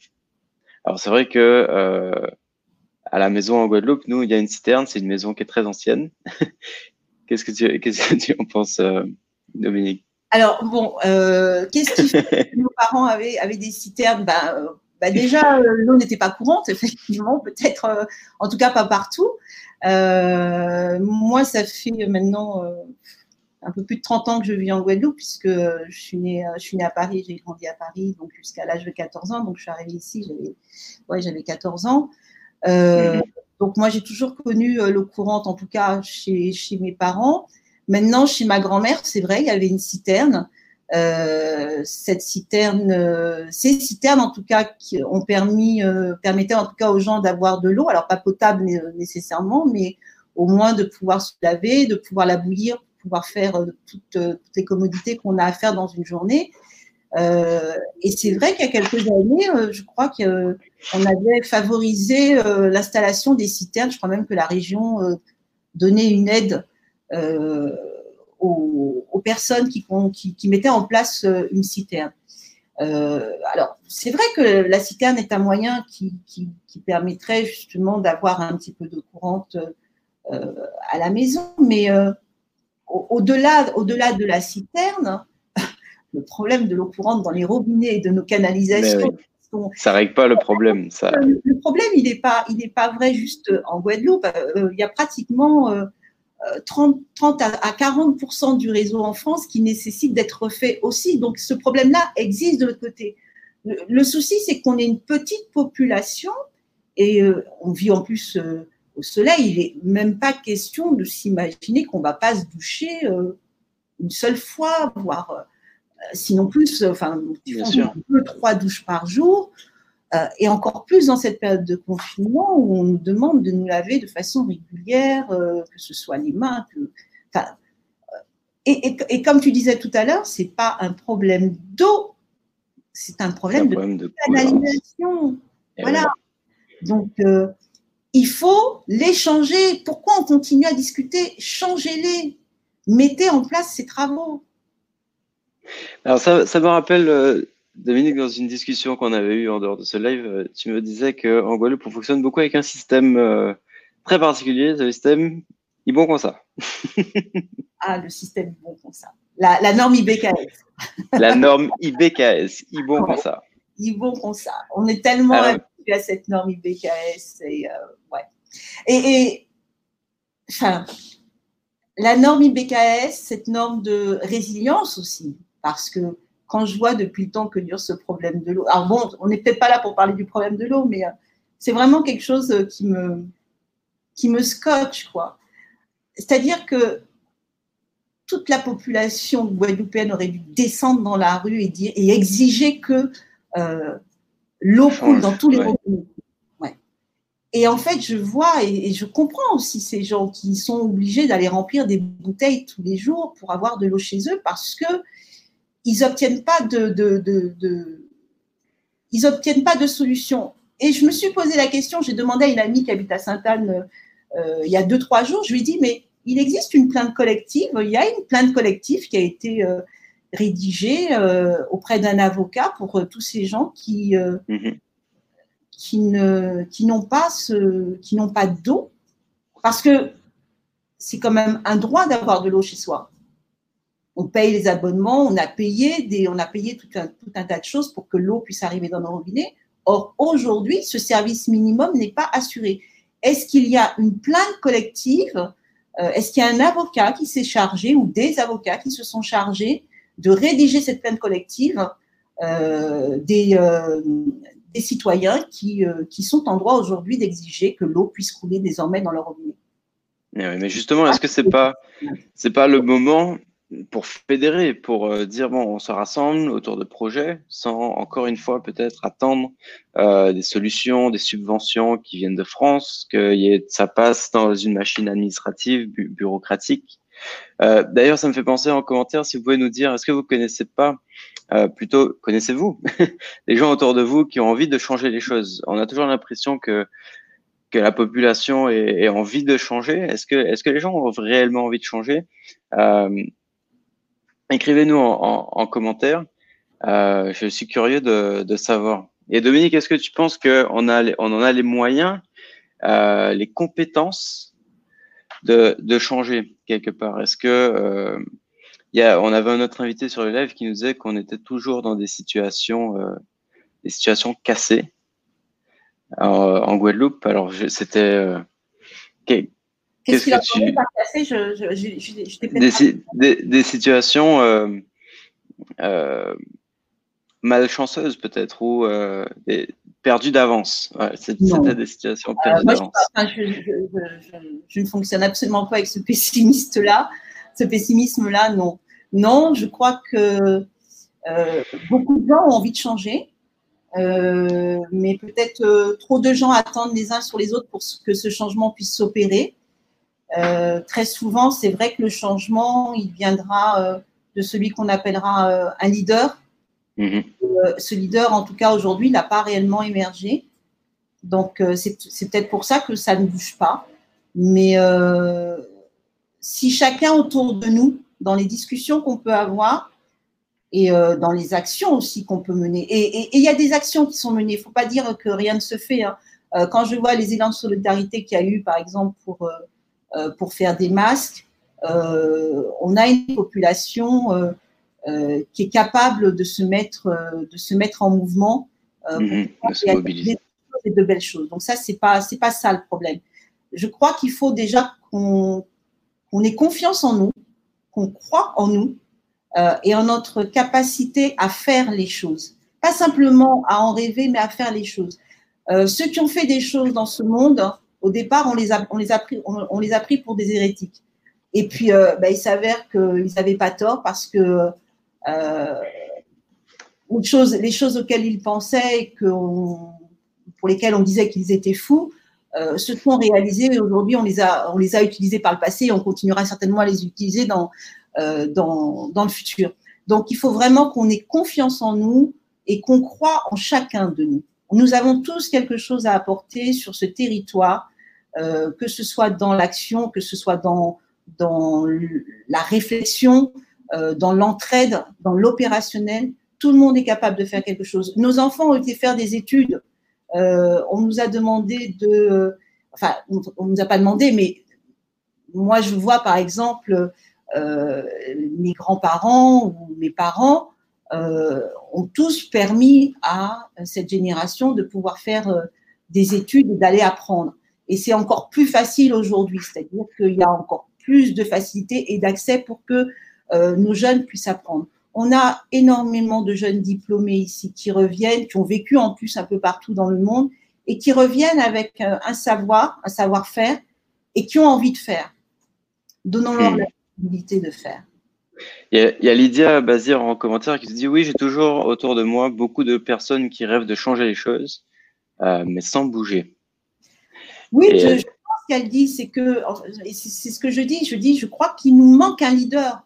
Alors c'est vrai que euh, à la maison en Guadeloupe, nous, il y a une citerne. C'est une maison qui est très ancienne. *laughs* qu'est-ce que tu, qu'est-ce que tu en penses, euh, Dominique? Alors bon, euh, qu'est-ce qui fait *laughs* que nos parents avaient, avaient des citernes? Ben, bah, déjà, euh, l'eau n'était pas courante, effectivement, peut-être, euh, en tout cas pas partout. Euh, moi, ça fait maintenant un peu plus de 30 ans que je vis en Guadeloupe, puisque je suis née, je suis née à Paris, j'ai grandi à Paris, donc jusqu'à l'âge de 14 ans. Donc, je suis arrivée ici, j'avais ouais, j'avais 14 ans. Donc, moi, j'ai toujours connu l'eau courante, en tout cas chez mes parents. Maintenant, chez ma grand-mère, c'est vrai, il y avait une citerne. Euh, cette citerne, euh, ces citernes en tout cas qui ont permis, euh, permettaient en tout cas aux gens d'avoir de l'eau, alors pas potable nécessairement, mais au moins de pouvoir se laver, de pouvoir la bouillir, de pouvoir faire toutes, les commodités qu'on a à faire dans une journée. Et c'est vrai qu'il y a quelques années, je crois qu'on avait favorisé l'installation des citernes. Je crois même que la région donnait une aide aux, personnes qui, qui, mettaient en place euh, une citerne. Euh, alors, c'est vrai que la citerne est un moyen qui, permettrait justement d'avoir un petit peu d'eau courante euh, à la maison, mais au-delà au -delà de la citerne, *laughs* le problème de l'eau courante dans les robinets et de nos canalisations. ça ne règle pas le problème. Ça... *laughs* Le problème, il n'est pas, il pas vrai juste en Guadeloupe. Il y a pratiquement 30, 30 à 40% du réseau en France qui nécessite d'être refait aussi. Donc ce problème-là existe de l'autre côté. Le, souci, c'est qu'on est une petite population et euh, on vit en plus euh, au soleil. Il n'est même pas question de s'imaginer qu'on ne va pas se doucher euh, une seule fois, voire sinon plus, enfin, deux, trois douches par jour. Euh, et encore plus dans cette période de confinement où on nous demande de nous laver de façon régulière, euh, que ce soit les mains. Euh, et, comme tu disais tout à l'heure, c'est pas un problème d'eau, c'est un problème, de, canalisation. voilà. Donc, il faut les changer. Pourquoi on continue à discuter? Changez-les. Mettez en place ces travaux. Alors, ça, ça me rappelle Dominique, dans une discussion qu'on avait eue en dehors de ce live, euh, tu me disais qu'en Guadeloupe, on fonctionne beaucoup avec un système euh, très particulier. Ce système, il bon comme ça. *laughs* ah, le système bon comme ça. La, norme IBKS. *laughs* la norme IBKS, il bon comme ça. Il bon comme ça. On est tellement ah habitué à cette norme IBKS. Et, euh, ouais. et, et enfin, la norme IBKS, cette norme de résilience aussi, parce que quand je vois depuis le temps que dure ce problème de l'eau. Alors bon, on n'est peut-être pas là pour parler du problème de l'eau, mais euh, c'est vraiment quelque chose euh, qui me, qui me scotche, quoi. C'est-à-dire que toute la population guadeloupéenne aurait dû descendre dans la rue et, dire, et exiger que euh, l'eau coule dans tous les robinets. Et en fait, je vois et, et, je comprends aussi ces gens qui sont obligés d'aller remplir des bouteilles tous les jours pour avoir de l'eau chez eux parce que ils n'obtiennent pas de, de, de, ils n'obtiennent pas de solution. Et je me suis posé la question, j'ai demandé à une amie qui habite à Sainte-Anne euh, il y a deux, trois jours, je lui ai dit, mais il existe une plainte collective, il y a une plainte collective qui a été euh, rédigée euh, auprès d'un avocat pour tous ces gens qui, mhm. qui, ne, qui n'ont pas, ce, qui n'ont pas d'eau, parce que c'est quand même un droit d'avoir de l'eau chez soi. On paye les abonnements, on a payé, on a payé tout un, tas de choses pour que l'eau puisse arriver dans nos robinets. Or, aujourd'hui, ce service minimum n'est pas assuré. Est-ce qu'il y a une plainte collective euh, Est-ce qu'il y a un avocat qui s'est chargé ou des avocats qui se sont chargés de rédiger cette plainte collective euh, des, euh, des, citoyens qui, qui sont en droit aujourd'hui d'exiger que l'eau puisse couler désormais dans leur robinet eh mais justement, est-ce que pas c'est pas le moment pour fédérer, pour euh, dire bon, on se rassemble autour de projets, sans encore une fois peut-être attendre euh, des solutions, des subventions qui viennent de France, que ça passe dans une machine administrative, bureaucratique. Euh, D'ailleurs, ça me fait penser en commentaire si vous pouvez nous dire, est-ce que vous connaissez pas, euh, plutôt connaissez-vous *laughs* les gens autour de vous qui ont envie de changer les choses? On a toujours l'impression que que la population ait, envie de changer. Est-ce que, est-ce que les gens ont réellement envie de changer? Euh, Écrivez-nous en, commentaire. Euh, je suis curieux de, savoir. Et Dominique, est-ce que tu penses qu'on a, on en a les moyens, euh, les compétences de, changer quelque part? Est-ce que euh, y a, on avait un autre invité sur le live qui nous disait qu'on était toujours dans des situations, des situations cassées en Guadeloupe. Alors c'était Qu'est-ce qu'il a tu... par cassé je, des, des, situations euh, euh, malchanceuses peut-être ou euh, perdues d'avance. Ouais, C'était des situations perdues d'avance. Je, ne fonctionne absolument pas avec ce pessimiste-là. Ce pessimisme-là, non. Non, je crois que beaucoup de gens ont envie de changer. mais peut-être trop de gens attendent les uns sur les autres pour que ce changement puisse s'opérer. Euh, très souvent, c'est vrai que le changement, il viendra euh, de celui qu'on appellera euh, un leader. Mhm. ce leader, en tout cas aujourd'hui, n'a pas réellement émergé. Donc, c'est peut-être pour ça que ça ne bouge pas. Mais si chacun autour de nous, dans les discussions qu'on peut avoir, et dans les actions aussi qu'on peut mener. Et il y a des actions qui sont menées. Il ne faut pas dire que rien ne se fait. Hein. quand je vois les élans de solidarité qu'il y a eu, par exemple, pour pour faire des masques. Euh, on a une population euh, qui est capable de se mettre, de se mettre en mouvement mmh, de de belles choses. Donc ça, c'est pas c'est pas ça le problème. Je crois qu'il faut déjà qu'on ait confiance en nous, qu'on croit en nous et en notre capacité à faire les choses. Pas simplement à en rêver, mais à faire les choses. ceux qui ont fait des choses dans ce monde, au départ, on les a, on les a, pris, on, les a pris pour des hérétiques. Et puis, euh, bah, il s'avère qu'ils n'avaient pas tort parce que euh, les choses auxquelles ils pensaient, que pour lesquelles on disait qu'ils étaient fous, euh, se sont réalisées et aujourd'hui, on, les a, on les a utilisées par le passé et on continuera certainement à les utiliser dans, euh, dans, dans le futur. Donc, il faut vraiment qu'on ait confiance en nous et qu'on croit en chacun de nous. Nous avons tous quelque chose à apporter sur ce territoire euh, que ce soit dans l'action, que ce soit dans, la réflexion, euh, dans l'entraide, dans l'opérationnel. Tout le monde est capable de faire quelque chose. Nos enfants ont été faire des études. Euh, on nous a demandé de, enfin, on, ne nous a pas demandé, mais moi je vois par exemple mes grands-parents ou mes parents ont tous permis à cette génération de pouvoir faire des études et d'aller apprendre. Et c'est encore plus facile aujourd'hui, c'est-à-dire qu'il y a encore plus de facilité et d'accès pour que euh, nos jeunes puissent apprendre. On a énormément de jeunes diplômés ici qui reviennent, qui ont vécu en plus un peu partout dans le monde et qui reviennent avec euh, un savoir, un savoir-faire et qui ont envie de faire. Donnons-leur hmm. la possibilité de faire. Il y, a, Lydia Bazir en commentaire qui se dit Oui, j'ai toujours autour de moi beaucoup de personnes qui rêvent de changer les choses, euh, mais sans bouger. Oui, je, pense qu'elle dit, c'est que, c'est ce que je dis, je dis, je crois qu'il nous manque un leader.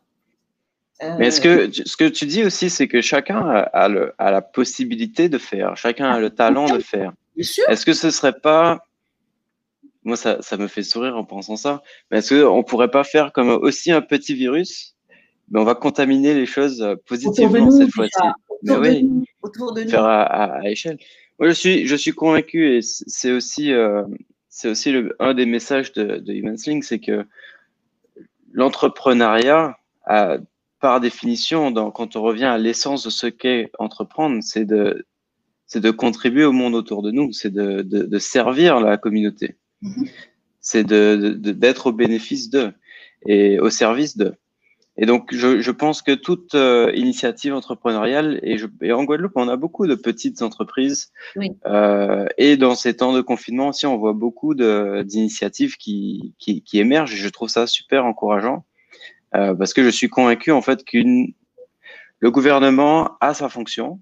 Mais est-ce que ce que tu dis aussi, c'est que chacun a, le, a, la possibilité de faire, chacun a le talent de faire. Est-ce que ce serait pas moi, ça, ça, me fait sourire en pensant ça. Mais est-ce qu'on ne pourrait pas faire comme aussi un petit virus mais on va contaminer les choses positivement cette fois-ci. Mais oui, autour de nous. faire à, à, échelle. Moi, je suis, je suis convaincu et c'est aussi, euh, c'est aussi le, un des messages de, de HumanSling, c'est que l'entrepreneuriat, par définition, dans, quand on revient à l'essence de ce qu'est entreprendre, c'est de, c'est de contribuer au monde autour de nous, c'est de, de, de servir la communauté. Mm-hmm. C'est de, d'être au bénéfice d'eux et au service d'eux. Et donc, je, je, pense que toute euh, initiative entrepreneuriale, et, je, et, en Guadeloupe, on a beaucoup de petites entreprises. Oui. Euh, et dans ces temps de confinement aussi, on voit beaucoup d'initiatives qui, qui, qui, émergent. Et je trouve ça super encourageant euh, parce que je suis convaincu en fait qu'une le gouvernement a sa fonction,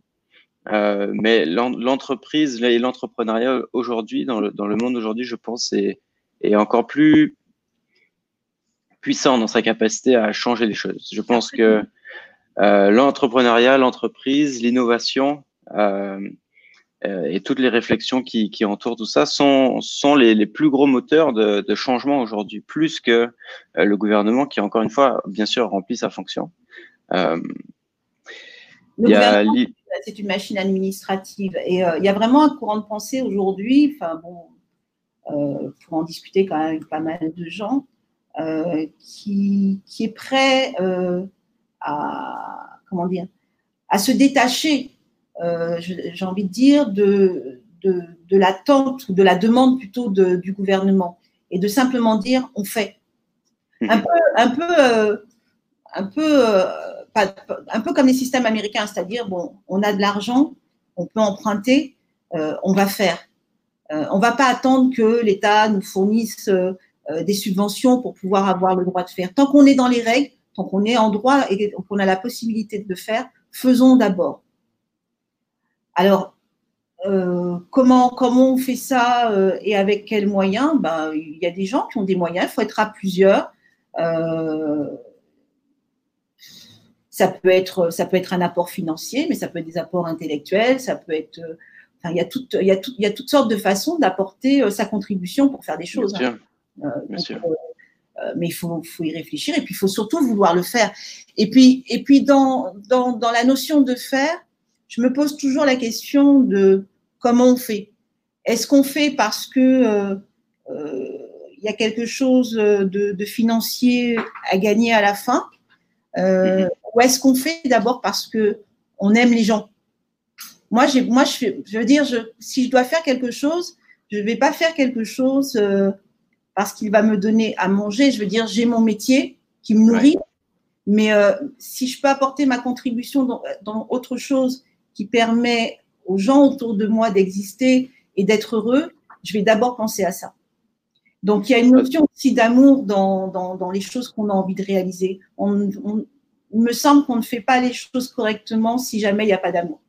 euh, mais l'entreprise et l'entrepreneuriat aujourd'hui, dans le, dans le monde aujourd'hui, je pense, est, est encore plus puissant dans sa capacité à changer les choses. Je pense que euh, l'entrepreneuriat, l'entreprise, l'innovation euh, euh, et toutes les réflexions qui, qui, entourent tout ça sont, sont les, les plus gros moteurs de, de changement aujourd'hui, plus que euh, le gouvernement qui, encore une fois, bien sûr, remplit sa fonction. Euh, c'est une machine administrative et il y a vraiment un courant de pensée aujourd'hui, enfin bon, pour en discuter quand même avec pas mal de gens, euh, qui, qui, est prêt euh, à, comment dire, à se détacher, euh, j'ai envie de dire, de, de, de l'attente ou de la demande plutôt de, du gouvernement et de simplement dire on fait. Mhm. Un peu, un peu, un peu, un peu comme les systèmes américains, c'est-à-dire bon, on a de l'argent, on peut emprunter, on va faire. on ne va pas attendre que l'État nous fournisse euh, des subventions pour pouvoir avoir le droit de faire. Tant qu'on est dans les règles, tant qu'on est en droit et qu'on a la possibilité de le faire, faisons d'abord. Alors, euh, comment, comment on fait ça euh, et avec quels moyens? Ben, Il y a des gens qui ont des moyens, il faut être à plusieurs. Euh, ça, peut être, ça peut être un apport financier, mais ça peut être des apports intellectuels, ça peut être. Enfin, il, y a tout, il, y a tout, il y a toutes sortes de façons d'apporter sa contribution pour faire des choses. Hein. Euh, euh, euh, mais il faut, faut, y réfléchir et puis il faut surtout vouloir le faire. Et puis, et puis dans, dans, dans, la notion de faire, je me pose toujours la question de comment on fait. Est-ce qu'on fait parce que il y a quelque chose de, de, financier à gagner à la fin, euh, ou est-ce qu'on fait d'abord parce que on aime les gens? Moi, moi, je, je veux dire, je, si je dois faire quelque chose, je ne vais pas faire quelque chose euh, parce qu'il va me donner à manger. Je veux dire, j'ai mon métier qui me nourrit, mais euh, si je peux apporter ma contribution dans, dans, autre chose qui permet aux gens autour de moi d'exister et d'être heureux, je vais d'abord penser à ça. Donc, il y a une notion aussi d'amour dans, dans, dans, les choses qu'on a envie de réaliser. On, on, il me semble qu'on ne fait pas les choses correctement si jamais il n'y a pas d'amour.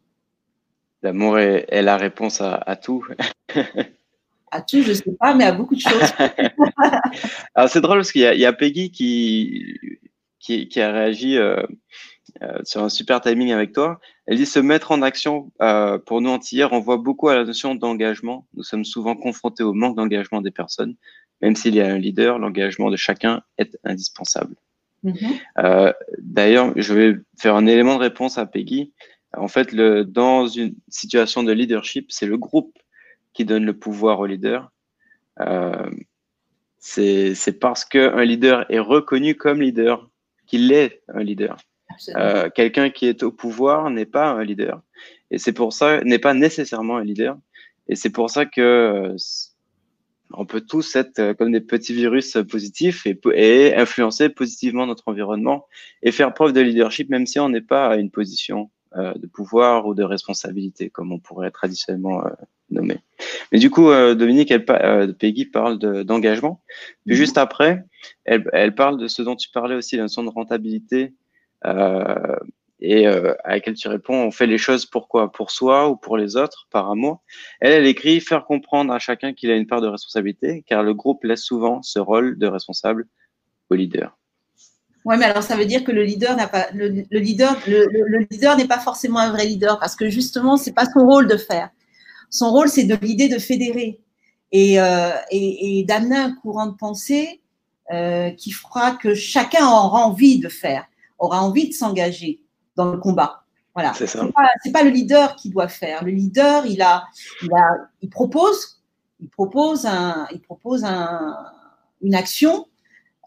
L'amour est, est, la réponse à, à tout. *laughs* à tout, je ne sais pas, mais à beaucoup de choses. *laughs* Alors c'est drôle parce qu'il y, y, a Peggy qui, qui, qui a réagi euh, euh, sur un super timing avec toi. Elle dit se mettre en action euh, pour nous antillais renvoie beaucoup à la notion d'engagement. Nous sommes souvent confrontés au manque d'engagement des personnes. Même s'il y a un leader, l'engagement de chacun est indispensable. Mm -hmm. D'ailleurs, je vais faire un élément de réponse à Peggy. En fait, le, dans une situation de leadership, c'est le groupe qui donne le pouvoir au leader. Euh, c'est parce qu'un leader est reconnu comme leader qu'il est un leader. Euh, Quelqu'un qui est au pouvoir n'est pas un leader. Et c'est pour ça, n'est pas nécessairement un leader. Et c'est pour ça que euh, on peut tous être comme des petits virus positifs et, et, influencer positivement notre environnement et faire preuve de leadership même si on n'est pas à une position de pouvoir ou de responsabilité comme on pourrait traditionnellement euh, nommer. Mais du coup, euh, Dominique, elle, euh, Peggy parle d'engagement. Puis -hmm. juste après, elle, elle, parle de ce dont tu parlais aussi, la notion de rentabilité, euh, et euh, à laquelle tu réponds, on fait les choses pourquoi Pour soi ou pour les autres, par amour? Elle, elle écrit faire comprendre à chacun qu'il a une part de responsabilité, car le groupe laisse souvent ce rôle de responsable au leader. Oui, mais alors ça veut dire que le leader n'a pas le, leader le, leader n'est pas forcément un vrai leader parce que justement c'est pas son rôle de faire. Son rôle c'est de l'idée de fédérer et, euh, et, et d'amener un courant de pensée euh, qui fera que chacun aura envie de faire, aura envie de s'engager dans le combat. Voilà. C'est pas, pas, le leader qui doit faire. Le leader, il a, il a, il propose, il propose un, il propose un, une action.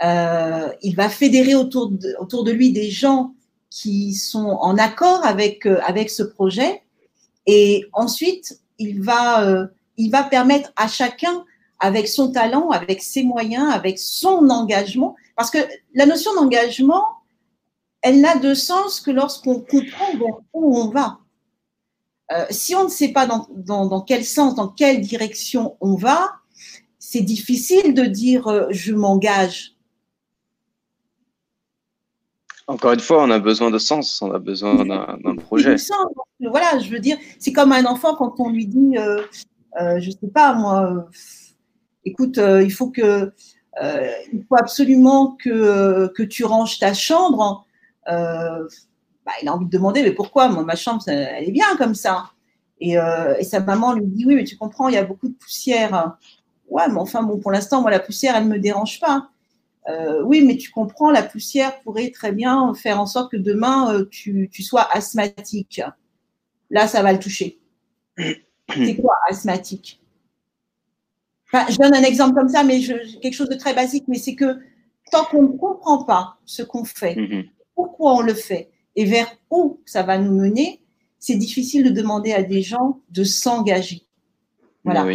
Euh, il va fédérer autour de, autour de lui des gens qui sont en accord avec euh, avec ce projet. Et ensuite, il va, euh, il va permettre à chacun avec son talent, avec ses moyens, avec son engagement. Parce que la notion d'engagement, elle n'a de sens que lorsqu'on comprend où on va. Si on ne sait pas dans, dans, quel sens, dans quelle direction on va, c'est difficile de dire je m'engage. Encore une fois, on a besoin de sens, on a besoin d'un projet. Voilà, je veux dire, c'est comme un enfant quand on lui dit, euh, euh je sais pas moi, écoute, euh, il faut que, il faut absolument que, que tu ranges ta chambre. Bah, il a envie de demander, mais pourquoi? Moi, ma chambre, elle est bien comme ça. Et, et, sa maman lui dit, oui, mais tu comprends, il y a beaucoup de poussière. Ouais, mais enfin, bon, pour l'instant, moi, la poussière, elle ne me dérange pas. Oui, mais tu comprends, la poussière pourrait très bien faire en sorte que demain, tu, tu sois asthmatique. Là, ça va le toucher. *clears throat* C'est quoi asthmatique? Je donne un exemple comme ça, mais quelque chose de très basique, mais c'est que tant qu'on ne comprend pas ce qu'on fait, mhm. pourquoi on le fait et vers où ça va nous mener, c'est difficile de demander à des gens de s'engager. Voilà.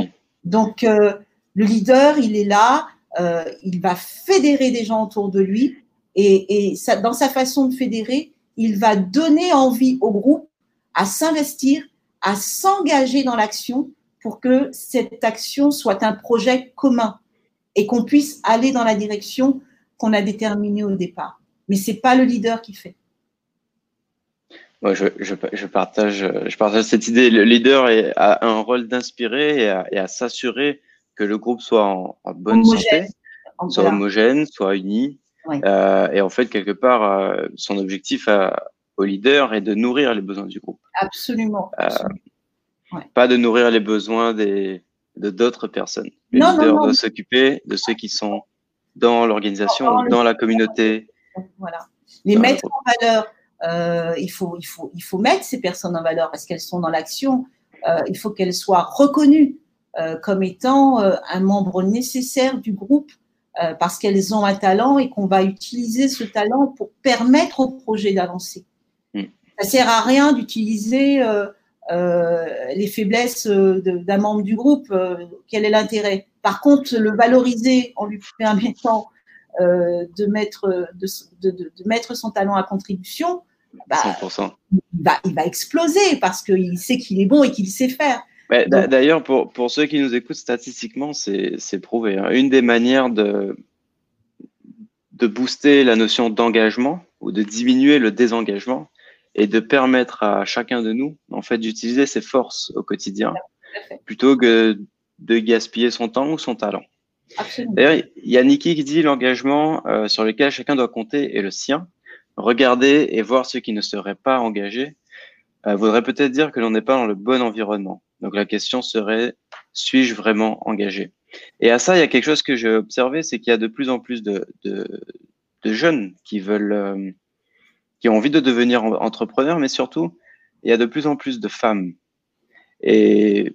Donc, euh, le leader, il est là, euh, il va fédérer des gens autour de lui et, dans sa façon de fédérer, il va donner envie au groupe à s'investir, à s'engager dans l'action pour que cette action soit un projet commun et qu'on puisse aller dans la direction qu'on a déterminée au départ. Mais ce n'est pas le leader qui fait. Je partage cette idée. Le leader a un rôle d'inspirer et à, s'assurer que le groupe soit en, bonne santé, soit homogène, soit uni. Euh, et en fait, quelque part, euh, son objectif au leader est de nourrir les besoins du groupe. Absolument. Euh, pas de nourrir les besoins des, de d'autres personnes. Le leader doit s'occuper de ceux qui sont dans l'organisation, dans, la communauté. Voilà. Les mettre en valeur. Euh, il, faut, il, faut, il faut mettre ces personnes en valeur parce qu'elles sont dans l'action. Euh, il faut qu'elles soient reconnues comme étant un membre nécessaire du groupe parce qu'elles ont un talent et qu'on va utiliser ce talent pour permettre au projet d'avancer. Ça hmm. Ça sert à rien d'utiliser euh, les faiblesses euh, d'un membre du groupe, euh, quel est l'intérêt? Par contre, le valoriser en lui permettant de, mettre, de, de, mettre son talent à contribution, bah, Il, va, exploser parce qu'il sait qu'il est bon et qu'il sait faire. D'ailleurs, pour, pour, ceux qui nous écoutent, statistiquement, c'est prouvé. Hein. Une des manières de, de booster la notion d'engagement ou de diminuer le désengagement, et de permettre à chacun de nous, en fait, d'utiliser ses forces au quotidien plutôt que de gaspiller son temps ou son talent. D'ailleurs, il y a Niki qui dit l'engagement euh, sur lequel chacun doit compter est le sien. Regarder et voir ceux qui ne seraient pas engagés euh, voudrait peut-être dire que l'on n'est pas dans le bon environnement. Donc la question serait, suis-je vraiment engagé? Et à ça, il y a quelque chose que j'ai observé, c'est qu'il y a de plus en plus de, de, de jeunes qui veulent euh, qui ont envie de devenir entrepreneurs, mais surtout, il y a de plus en plus de femmes. Et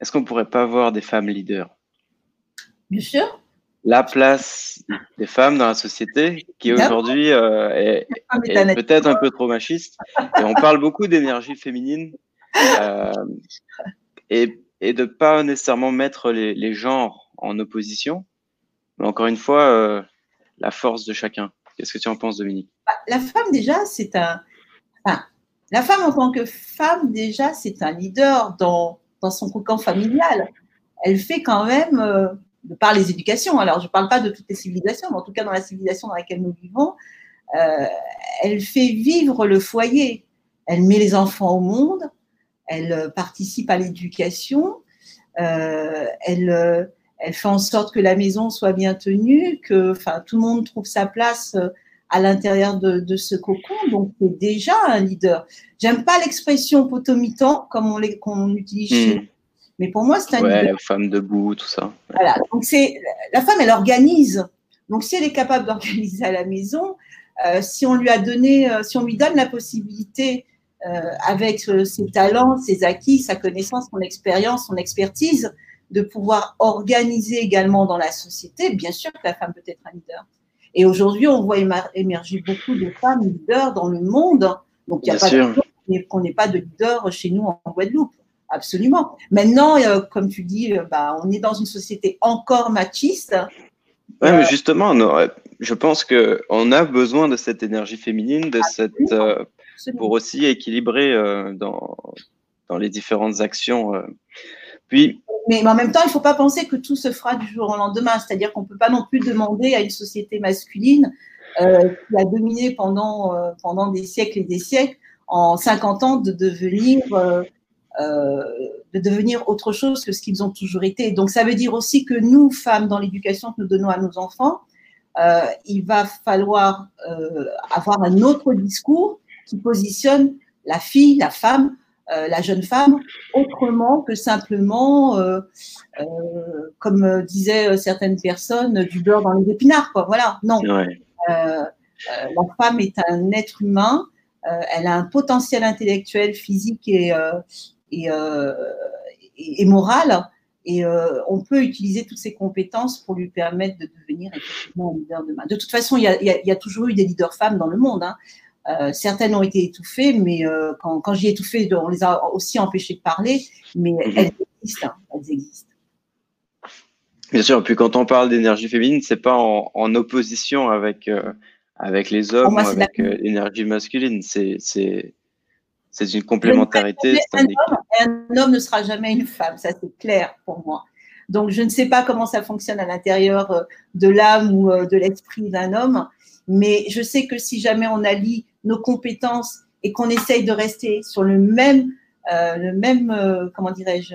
est-ce qu'on ne pourrait pas avoir des femmes leaders? Bien sûr. La place des femmes dans la société, qui aujourd'hui euh, est, peut-être un peu trop machiste. Et on parle beaucoup d'énergie féminine euh, *laughs* et, de pas nécessairement mettre les, genres en opposition. Mais encore une fois, euh, la force de chacun. Qu'est-ce que tu en penses, Dominique? Bah, La femme, déjà, c'est un. Enfin, la femme, en tant que femme, déjà, c'est un leader dans, dans son cocon familial. Elle fait quand même, euh, de par les éducations, alors je ne parle pas de toutes les civilisations, mais en tout cas dans la civilisation dans laquelle nous vivons, euh, elle fait vivre le foyer. Elle met les enfants au monde, elle euh, participe à l'éducation, elle elle fait en sorte que la maison soit bien tenue, que enfin, tout le monde trouve sa place euh, à l'intérieur de, ce cocon, donc c'est déjà un leader. J'aime pas l'expression potomitan comme on, qu'on utilise chez hmm. mais pour moi c'est un ouais, leader. femme debout, tout ça. Voilà, donc c'est la femme, elle organise. Donc si elle est capable d'organiser à la maison, euh, si on lui a donné, euh, si on lui donne la possibilité euh, avec ses talents, ses acquis, sa connaissance, son expérience, son expertise, de pouvoir organiser également dans la société, bien sûr que la femme peut être un leader. Et aujourd'hui, on voit émerger beaucoup de femmes leaders dans le monde. Donc, il n'y a pas de qu'on n'ait pas de leader chez nous en Guadeloupe. Absolument. Maintenant, euh, comme tu dis, euh, bah, on est dans une société encore machiste. Oui, mais euh, justement, je pense qu'on a besoin de cette énergie féminine, de cette, pour aussi équilibrer dans, dans les différentes actions. Puis, mais, en même temps, il ne faut pas penser que tout se fera du jour au lendemain. C'est-à-dire qu'on ne peut pas non plus demander à une société masculine euh, qui a dominé pendant, euh, pendant des siècles et des siècles, en 50 ans, de devenir, euh, de devenir autre chose que ce qu'ils ont toujours été. Donc, ça veut dire aussi que nous, femmes, dans l'éducation que nous donnons à nos enfants, il va falloir avoir un autre discours qui positionne la fille, la femme, euh, la jeune femme autrement que simplement, euh, euh, comme disaient certaines personnes, du beurre dans les épinards. Quoi. Voilà, non. la femme est un être humain, elle a un potentiel intellectuel, physique et, et, et, moral. Et on peut utiliser toutes ces compétences pour lui permettre de devenir effectivement un leader demain. De toute façon, il y, a, il y a, toujours eu des leaders femmes dans le monde. Hein. Euh, certaines ont été étouffées, mais euh, quand, quand j'y ai étouffé, on les a aussi empêchées de parler, mais mhm. elles existent. Hein, elles existent. Bien sûr, puis quand on parle d'énergie féminine, c'est pas en, en, opposition avec, euh, avec les hommes ou avec l'énergie masculine. C'est une complémentarité. Un homme, un homme ne sera jamais une femme, ça c'est clair pour moi. Donc je ne sais pas comment ça fonctionne à l'intérieur de l'âme ou de l'esprit d'un homme, mais je sais que si jamais on allie nos compétences et qu'on essaye de rester sur le même, euh, le même euh, comment dirais-je,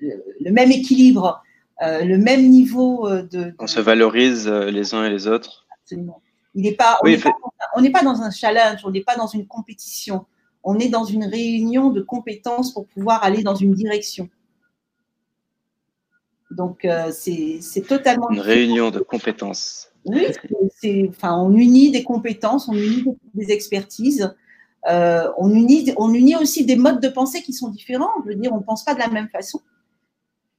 le, même équilibre, euh, le même niveau de, On se valorise les uns et les autres. Absolument. Il pas, on n'est pas, dans un challenge, on n'est pas dans une compétition. On est dans une réunion de compétences pour pouvoir aller dans une direction. Donc, c'est totalement. Une réunion de compétences. Oui, c'est, enfin, on unit des compétences, on unit des expertises, euh, on, unit, on unit aussi des modes de pensée qui sont différents. Je veux dire, on ne pense pas de la même façon.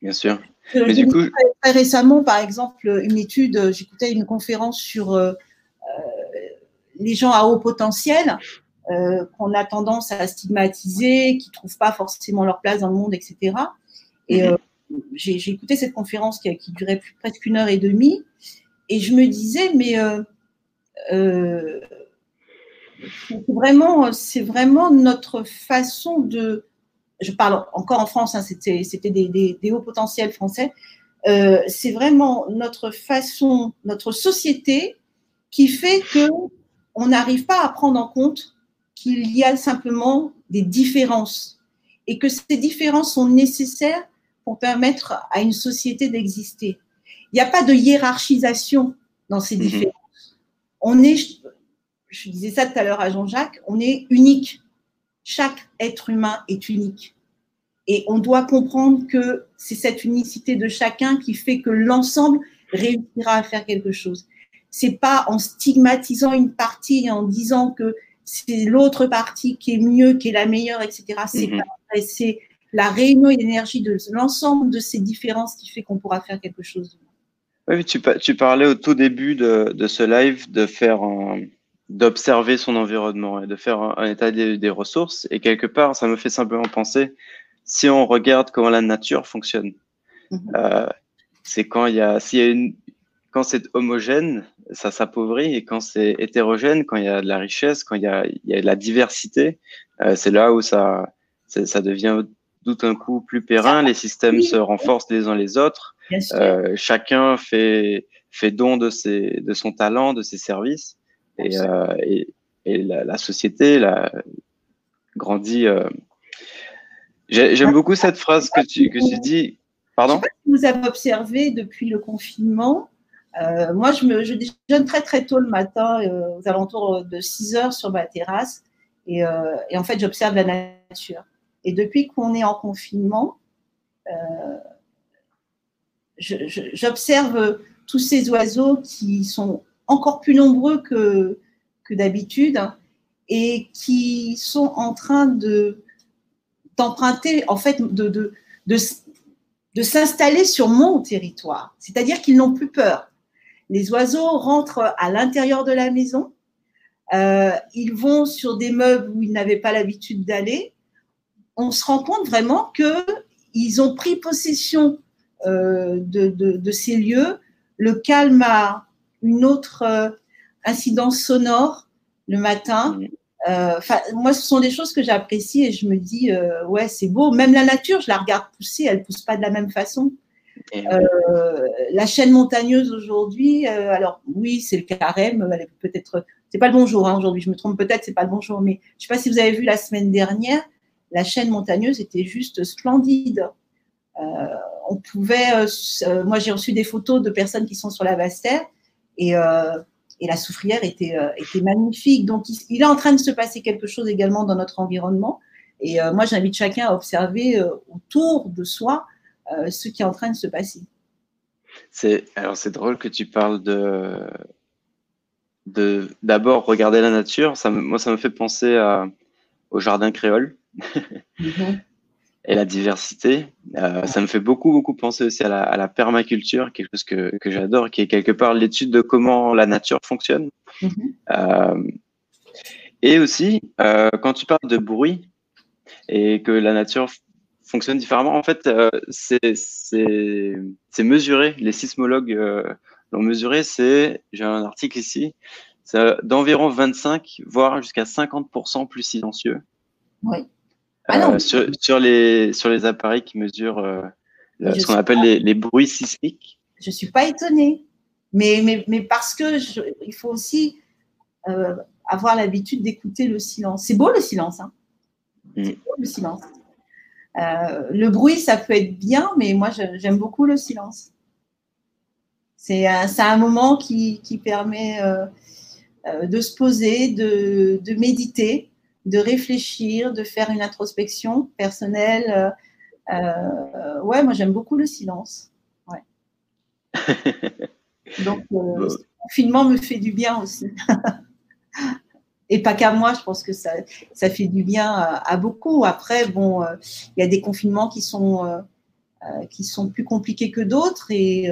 Bien sûr. Euh, Mais du coup... Très récemment, par exemple, une étude, j'écoutais une conférence sur euh, les gens à haut potentiel qu'on a tendance à stigmatiser, qui ne trouvent pas forcément leur place dans le monde, etc. Et. J'ai, écouté cette conférence qui, durait presque une heure et demie. Et je me disais, mais euh, euh, vraiment, c'est vraiment notre façon de. Je parle encore en France, hein, c'était, c'était des, hauts potentiels français. Euh, c'est vraiment notre façon, notre société qui fait que on n'arrive pas à prendre en compte qu'il y a simplement des différences et que ces différences sont nécessaires pour permettre à une société d'exister. Il n'y a pas de hiérarchisation dans ces mhm. différences. On est, je disais ça tout à l'heure à Jean-Jacques, on est unique. Chaque être humain est unique. Et on doit comprendre que c'est cette unicité de chacun qui fait que l'ensemble réussira à faire quelque chose. C'est pas en stigmatisant une partie et en disant que c'est l'autre partie qui est mieux, qui est la meilleure, etc. C'est mhm. C'est la réunion et l'énergie de l'ensemble de ces différences qui fait qu'on pourra faire quelque chose. Oui, tu, tu, parlais au tout début de, de ce live de faire d'observer son environnement et de faire un, état des, ressources. Et quelque part, ça me fait simplement penser, si on regarde comment la nature fonctionne, mhm. euh, c'est quand il y a, s'il y a une, quand c'est homogène, ça s'appauvrit, et quand c'est hétérogène, quand il y a de la richesse, quand il y a, il y a de la diversité, euh, c'est là où ça, ça devient tout un coup plus périn, les systèmes se renforcent les uns les autres. Euh, chacun fait, fait don de, ses, de son talent, de ses services. Et, euh, et, et la, la, société la, grandit. Euh. J'aime beaucoup cette phrase que tu, que tu dis. Pardon? Vous avez observé depuis le confinement Euh, moi, je, me, je déjeune très très tôt le matin, euh, aux alentours de 6 heures sur ma terrasse, et, euh, et en fait, j'observe la nature. Et depuis qu'on est en confinement, j'observe tous ces oiseaux qui sont encore plus nombreux que, d'habitude et qui sont en train de d'emprunter, en fait, de s'installer sur mon territoire. C'est-à-dire qu'ils n'ont plus peur. Les oiseaux rentrent à l'intérieur de la maison. Euh, ils vont sur des meubles où ils n'avaient pas l'habitude d'aller. On se rend compte vraiment qu'ils ont pris possession euh, de, de, de, ces lieux. Le calme a une autre euh, incidence sonore le matin. Euh, moi, ce sont des choses que j'apprécie et je me dis, ouais, c'est beau. Même la nature, je la regarde pousser, elle pousse pas de la même façon. Euh, la chaîne montagneuse aujourd'hui, euh, alors oui, c'est le carême, peut-être, c'est pas le bon jour hein, aujourd'hui, je me trompe peut-être, c'est pas le bon jour, mais je sais pas si vous avez vu la semaine dernière, la chaîne montagneuse était juste splendide. Euh, on pouvait, moi j'ai reçu des photos de personnes qui sont sur la basse terre et, la soufrière était, magnifique. Donc il, est en train de se passer quelque chose également dans notre environnement. Et moi j'invite chacun à observer autour de soi euh, ce qui est en train de se passer. Alors c'est drôle que tu parles de d'abord regarder la nature. Moi, ça me fait penser au jardin créole mhm. et la diversité. Euh, ça me fait beaucoup beaucoup penser aussi à la, à la permaculture, quelque chose que, que j'adore, qui est quelque part l'étude de comment la nature fonctionne. Mhm. Euh, et aussi, euh, quand tu parles de bruit et que la nature fonctionne différemment. En fait, c'est mesuré. Les sismologues l'ont mesuré. C'est, j'ai un article ici, d'environ 25, voire jusqu'à 50% plus silencieux. Oui. Ah euh, sur, sur, les, sur les appareils qui mesurent euh, ce qu'on appelle les, les, bruits sismiques. Je suis pas étonnée, mais, mais, mais parce que je, il faut aussi euh, avoir l'habitude d'écouter le silence. C'est beau le silence, hein. Mm. C'est beau le silence. Euh, le bruit, ça peut être bien, mais moi, j'aime beaucoup le silence. C'est un, un, moment qui, qui permet euh, euh, de se poser, de, de, méditer, de réfléchir, de faire une introspection personnelle. Euh, ouais, moi, j'aime beaucoup le silence. Ouais. *laughs* Donc, le confinement me fait du bien aussi. *laughs* et pas qu'à moi, je pense que ça, ça fait du bien à, beaucoup. Après, bon, euh, il y a des confinements qui sont, euh, euh, qui sont plus compliqués que d'autres et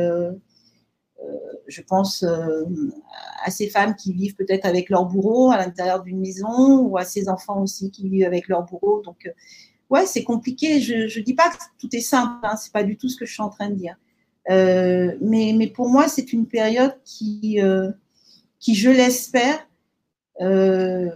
je pense à ces femmes qui vivent peut-être avec leur bourreau à l'intérieur d'une maison ou à ces enfants aussi qui vivent avec leur bourreau. Donc, ouais, c'est compliqué. Je ne dis pas que tout est simple, hein, c'est pas du tout ce que je suis en train de dire. mais, mais pour moi, c'est une période qui, qui je l'espère, euh,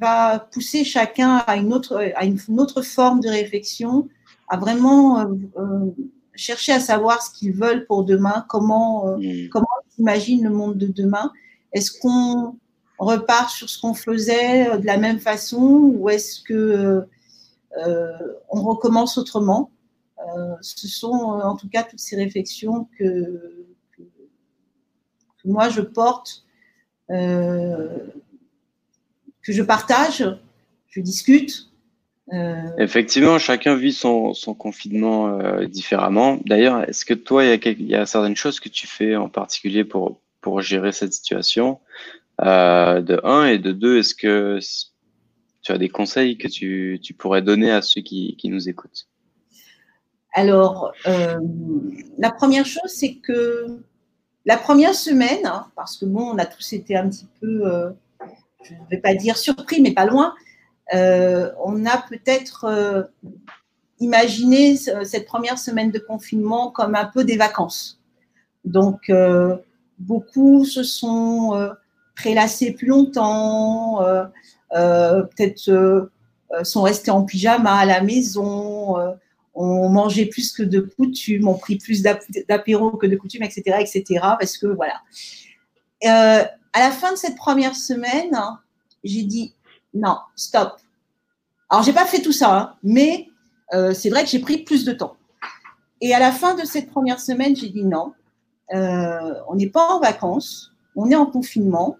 va pousser chacun à une autre, à une, autre forme de réflexion, à vraiment euh, euh, chercher à savoir ce qu'ils veulent pour demain, comment, mmh. comment ils imaginent le monde de demain. Est-ce qu'on repart sur ce qu'on faisait de la même façon ou est-ce que euh, on recommence autrement? Euh, Ce sont en tout cas toutes ces réflexions que, que, que moi je porte euh, que je partage, je discute. Euh... Effectivement, chacun vit son, son confinement euh, différemment. D'ailleurs, est-ce que toi, il y, a il y, a certaines choses que tu fais en particulier pour, pour gérer cette situation? Euh, De un et de deux, est-ce que tu as des conseils que tu, tu pourrais donner à ceux qui, qui nous écoutent? Alors, euh, la première chose, c'est que la première semaine, hein, parce que bon, on a tous été un petit peu je ne vais pas dire surpris, mais pas loin, euh, on a peut-être euh, imaginé cette première semaine de confinement comme un peu des vacances. Donc, euh, beaucoup se sont euh, prélassés plus longtemps, euh, euh, peut-être sont restés en pyjama à la maison, ont mangé plus que de coutume, ont pris plus d'apéro que de coutume, etc., etc., parce que voilà à la fin de cette première semaine, j'ai dit non, stop. Alors, j'ai pas fait tout ça, hein, mais euh, c'est vrai que j'ai pris plus de temps. Et à la fin de cette première semaine, j'ai dit non, on n'est pas en vacances, on est en confinement.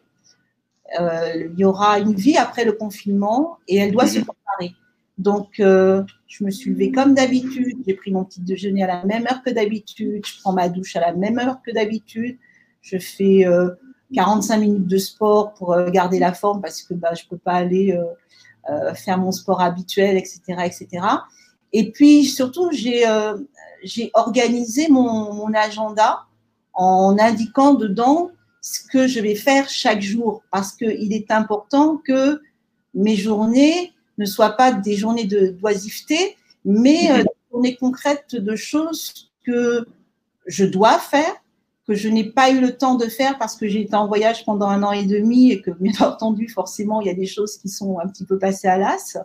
il y aura une vie après le confinement et elle doit se mhm. préparer. Donc, je me suis levée comme d'habitude, j'ai pris mon petit déjeuner à la même heure que d'habitude, je prends ma douche à la même heure que d'habitude, je fais 45 minutes de sport pour garder la forme parce que bah, je ne peux pas aller euh, faire mon sport habituel, etc., etc. Et puis surtout, j'ai euh, organisé mon, mon, agenda en indiquant dedans ce que je vais faire chaque jour parce qu'il est important que mes journées ne soient pas des journées de d'oisiveté, mais euh, des journées concrètes de choses que je dois faire que je n'ai pas eu le temps de faire parce que j'ai été en voyage pendant un an et demi et que, bien *laughs* entendu, forcément, il y a des choses qui sont un petit peu passées à l'as.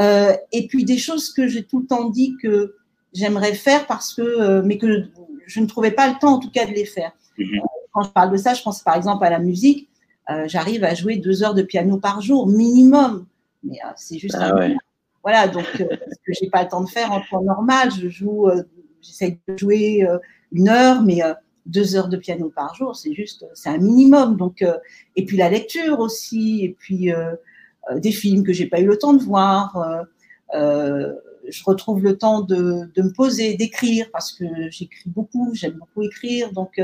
Euh, et puis des choses que j'ai tout le temps dit que j'aimerais faire parce que, euh, mais que je ne trouvais pas le temps, en tout cas, de les faire. Mhm. Quand je parle de ça, je pense par exemple à la musique. Euh, j'arrive à jouer deux heures de piano par jour, minimum. Mais c'est juste. Ah voilà, donc euh, ce que j'ai pas le temps de faire en temps normal, je joue, j'essaye de jouer une heure, mais deux heures de piano par jour, c'est juste, c'est un minimum. Donc, euh, et puis la lecture aussi, et puis euh, euh, des films que j'ai pas eu le temps de voir. je retrouve le temps de, de me poser, d'écrire parce que j'écris beaucoup, j'aime beaucoup écrire. Donc,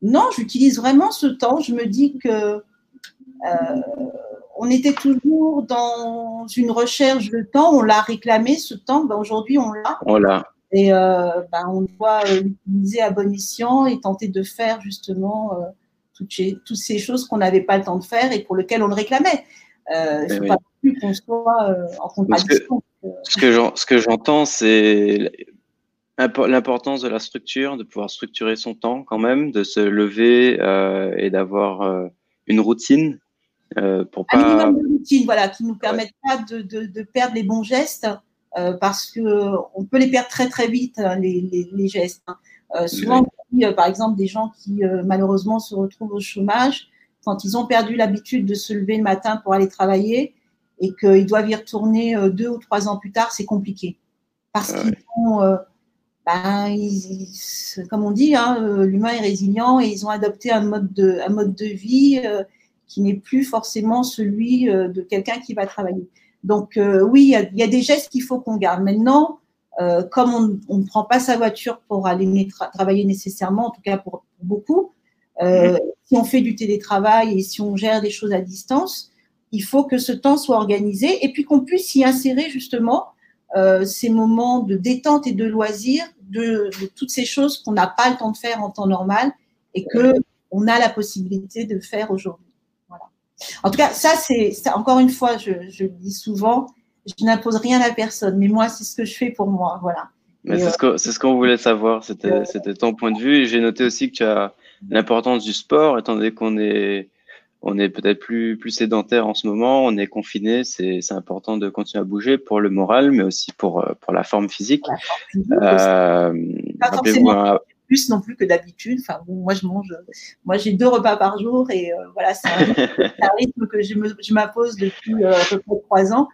non, j'utilise vraiment ce temps. Je me dis que on était toujours dans une recherche de temps, on l'a réclamé ce temps, ben aujourd'hui on l'a. On l'a. Et euh, ben, on doit euh, l'utiliser à bon escient et tenter de faire justement euh, toutes, toutes, ces choses qu'on n'avait pas le temps de faire et pour lesquelles on le réclamait. faut pas plus qu'on soit en contradiction. Ce que j'entends, c'est l'importance de la structure, de pouvoir structurer son temps quand même, de se lever et d'avoir une routine pour pas. Un minimum de routine, voilà, qui nous permette pas de, de, de, perdre les bons gestes euh, parce que on peut les perdre très très vite hein, les, les, les, gestes. Hein. Euh, souvent, euh, par exemple, des gens qui malheureusement se retrouvent au chômage, quand ils ont perdu l'habitude de se lever le matin pour aller travailler et qu'ils doivent y retourner deux ou trois ans plus tard, c'est compliqué. Parce qu'ils ont, ben, ils, comme on dit, hein, l'humain est résilient et ils ont adopté un mode de, un mode de vie qui n'est plus forcément celui de quelqu'un qui va travailler. Donc euh, oui, il y, a des gestes qu'il faut qu'on garde. Maintenant, euh, comme on, ne prend pas sa voiture pour aller travailler nécessairement, en tout cas pour, beaucoup, euh, mhm. si on fait du télétravail et si on gère des choses à distance, il faut que ce temps soit organisé et puis qu'on puisse y insérer justement ces moments de détente et de loisir de, de toutes ces choses qu'on n'a pas le temps de faire en temps normal et que on a la possibilité de faire aujourd'hui. En tout cas, ça, c'est encore une fois, je, le dis souvent, je n'impose rien à personne, mais moi, c'est ce que je fais pour moi. Voilà. Euh, c'est ce qu'on voulait savoir, c'était ton point de vue. Et j'ai noté aussi que tu as l'importance du sport, étant donné qu'on est, on est peut-être plus, plus sédentaire en ce moment, on est confiné, c'est important de continuer à bouger pour le moral, mais aussi pour, euh, pour la forme physique. La forme physique euh, plus non plus que d'habitude. Enfin, moi, je mange, moi, j'ai deux repas par jour et euh, voilà, c'est un, *laughs* rythme que je m'impose depuis euh, à peu près trois ans.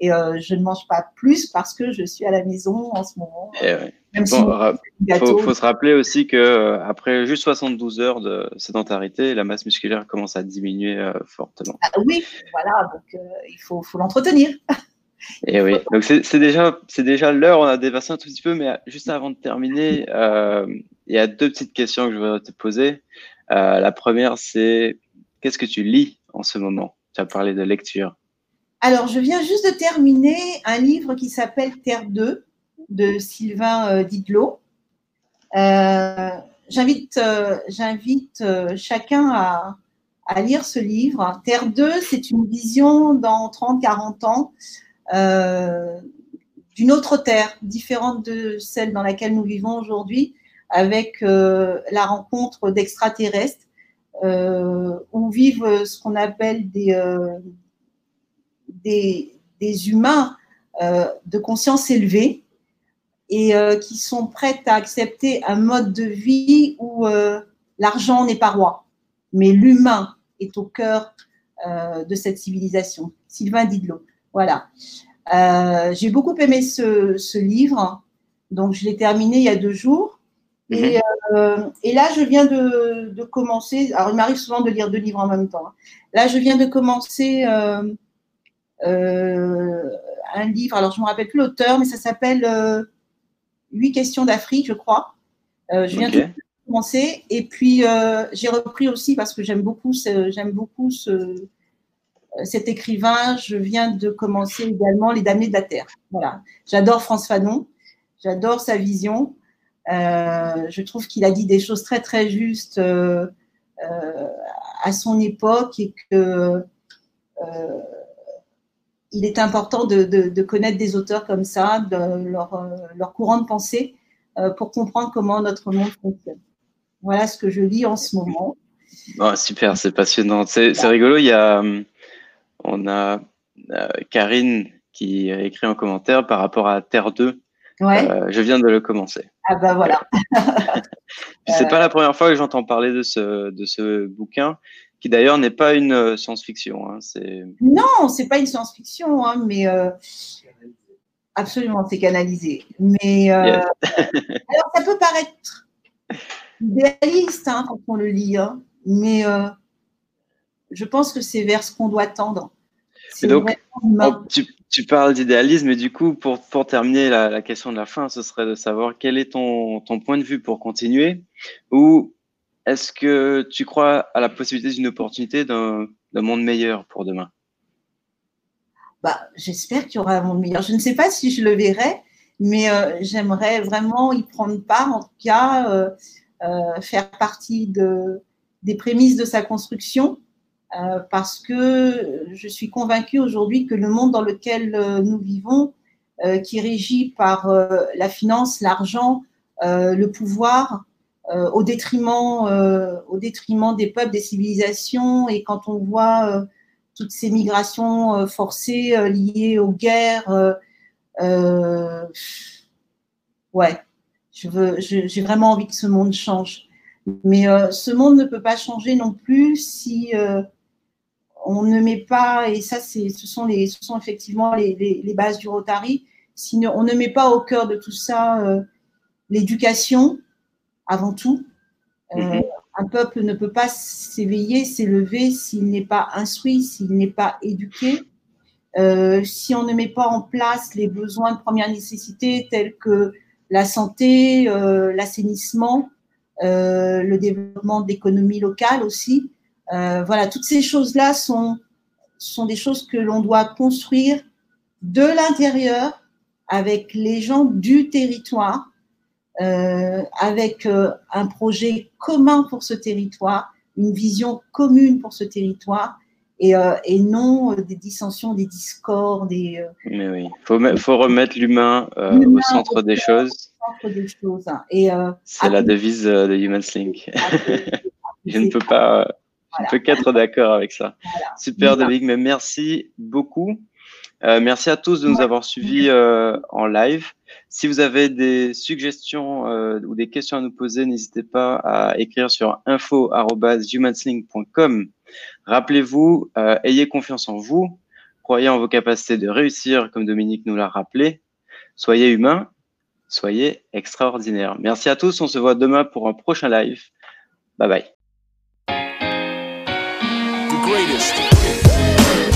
Et euh, je ne mange pas plus parce que je suis à la maison en ce moment. Eh il faut, se rappeler aussi que après juste 72 heures de sédentarité, la masse musculaire commence à diminuer fortement. Ah oui, voilà, donc il faut, faut l'entretenir. *laughs* Et eh oui, donc c'est déjà, déjà l'heure, on a dépassé un tout petit peu, mais juste avant de terminer, euh, il y a deux petites questions que je voudrais te poser. Euh, la première, c'est qu'est-ce que tu lis en ce moment? Tu as parlé de lecture. Alors, je viens juste de terminer un livre qui s'appelle Terre 2 de Sylvain euh, Didlot. Euh, J'invite chacun à, à lire ce livre. Terre 2, c'est une vision dans 30-40 ans d'une autre terre, différente de celle dans laquelle nous vivons aujourd'hui, avec euh, la rencontre d'extraterrestres, euh, où vivent ce qu'on appelle des, des, des, humains de conscience élevée et qui sont prêts à accepter un mode de vie où l'argent n'est pas roi, mais l'humain est au cœur de cette civilisation. Sylvain Didlot. Voilà. Euh, j'ai beaucoup aimé ce, livre, donc je l'ai terminé il y a deux jours. Et, euh, et, là, je viens de, de, commencer. Alors, il m'arrive souvent de lire deux livres en même temps. Hein. Là, je viens de commencer euh, euh, un livre. Alors, je ne me rappelle plus l'auteur, mais ça s'appelle euh, Huit questions d'Afrique, je crois. Euh, je viens okay. de commencer. Et puis, euh, j'ai repris aussi parce que j'aime beaucoup, j'aime beaucoup ce, cet écrivain. Je viens de commencer également Les Damnés de la Terre. Voilà. J'adore France Fanon. J'adore sa vision. Euh, je trouve qu'il a dit des choses très très justes euh, euh, à son époque et que euh, il est important de, connaître des auteurs comme ça, leur, courant de pensée, pour comprendre comment notre monde fonctionne. Voilà ce que je lis en ce moment. Oh, super, c'est passionnant. C'est rigolo. Il y a, on a Karine qui a écrit un commentaire par rapport à Terre 2. Ouais. Euh, je viens de le commencer. Ah bah voilà. *laughs* c'est pas la première fois que j'entends parler de ce, de ce bouquin, qui d'ailleurs n'est pas une euh, science-fiction. Hein, non, c'est pas une science-fiction, hein, mais euh, absolument, c'est canalisé. Mais euh, *laughs* alors ça peut paraître idéaliste hein, quand on le lit, hein, mais euh, je pense que c'est vers ce qu'on doit tendre. Et donc, tu, tu, parles d'idéalisme, et du coup, pour, pour terminer la, la, question de la fin, ce serait de savoir quel est ton, ton point de vue pour continuer, ou est-ce que tu crois à la possibilité d'une opportunité d'un monde meilleur pour demain? Bah, J'espère qu'il y aura un monde meilleur. Je ne sais pas si je le verrai, mais euh, j'aimerais vraiment y prendre part, en tout cas, euh, euh, faire partie de, des prémices de sa construction euh, parce que je suis convaincue aujourd'hui que le monde dans lequel euh, nous vivons, euh, qui est régi par la finance, l'argent, le pouvoir, au, détriment, au détriment des peuples, des civilisations, et quand on voit toutes ces migrations forcées liées aux guerres, ouais, j'ai vraiment envie que ce monde change. Mais ce monde ne peut pas changer non plus si on ne met pas, et ça, c'est, ce, sont les, ce sont effectivement les, les, les bases du Rotary, si on ne met pas au cœur de tout ça euh, l'éducation avant tout. Mm-hmm. Un peuple ne peut pas s'éveiller, s'élever s'il n'est pas instruit, s'il n'est pas éduqué. si on ne met pas en place les besoins de première nécessité tels que la santé, l'assainissement, euh, le développement de l'économie locale aussi. Euh, voilà, toutes ces choses-là sont, sont des choses que l'on doit construire de l'intérieur avec les gens du territoire, euh, avec euh, un projet commun pour ce territoire, une vision commune pour ce territoire, et, euh, et non des dissensions, des discords, des. Mais oui, faut faut remettre l'humain au centre des choses. Et c'est la devise de Human Link. *laughs* je ne peux pas, je ne peux qu'être d'accord avec ça. Voilà. Super, David, mais merci beaucoup. Euh, merci à tous de nous avoir suivis euh, en live. Si vous avez des suggestions euh, ou des questions à nous poser, n'hésitez pas à écrire sur info@humanslink.com. Rappelez-vous, ayez confiance en vous, croyez en vos capacités de réussir, comme Dominique nous l'a rappelé. Soyez humain, soyez extraordinaire. Merci à tous. On se voit demain pour un prochain live. Bye bye. greatest.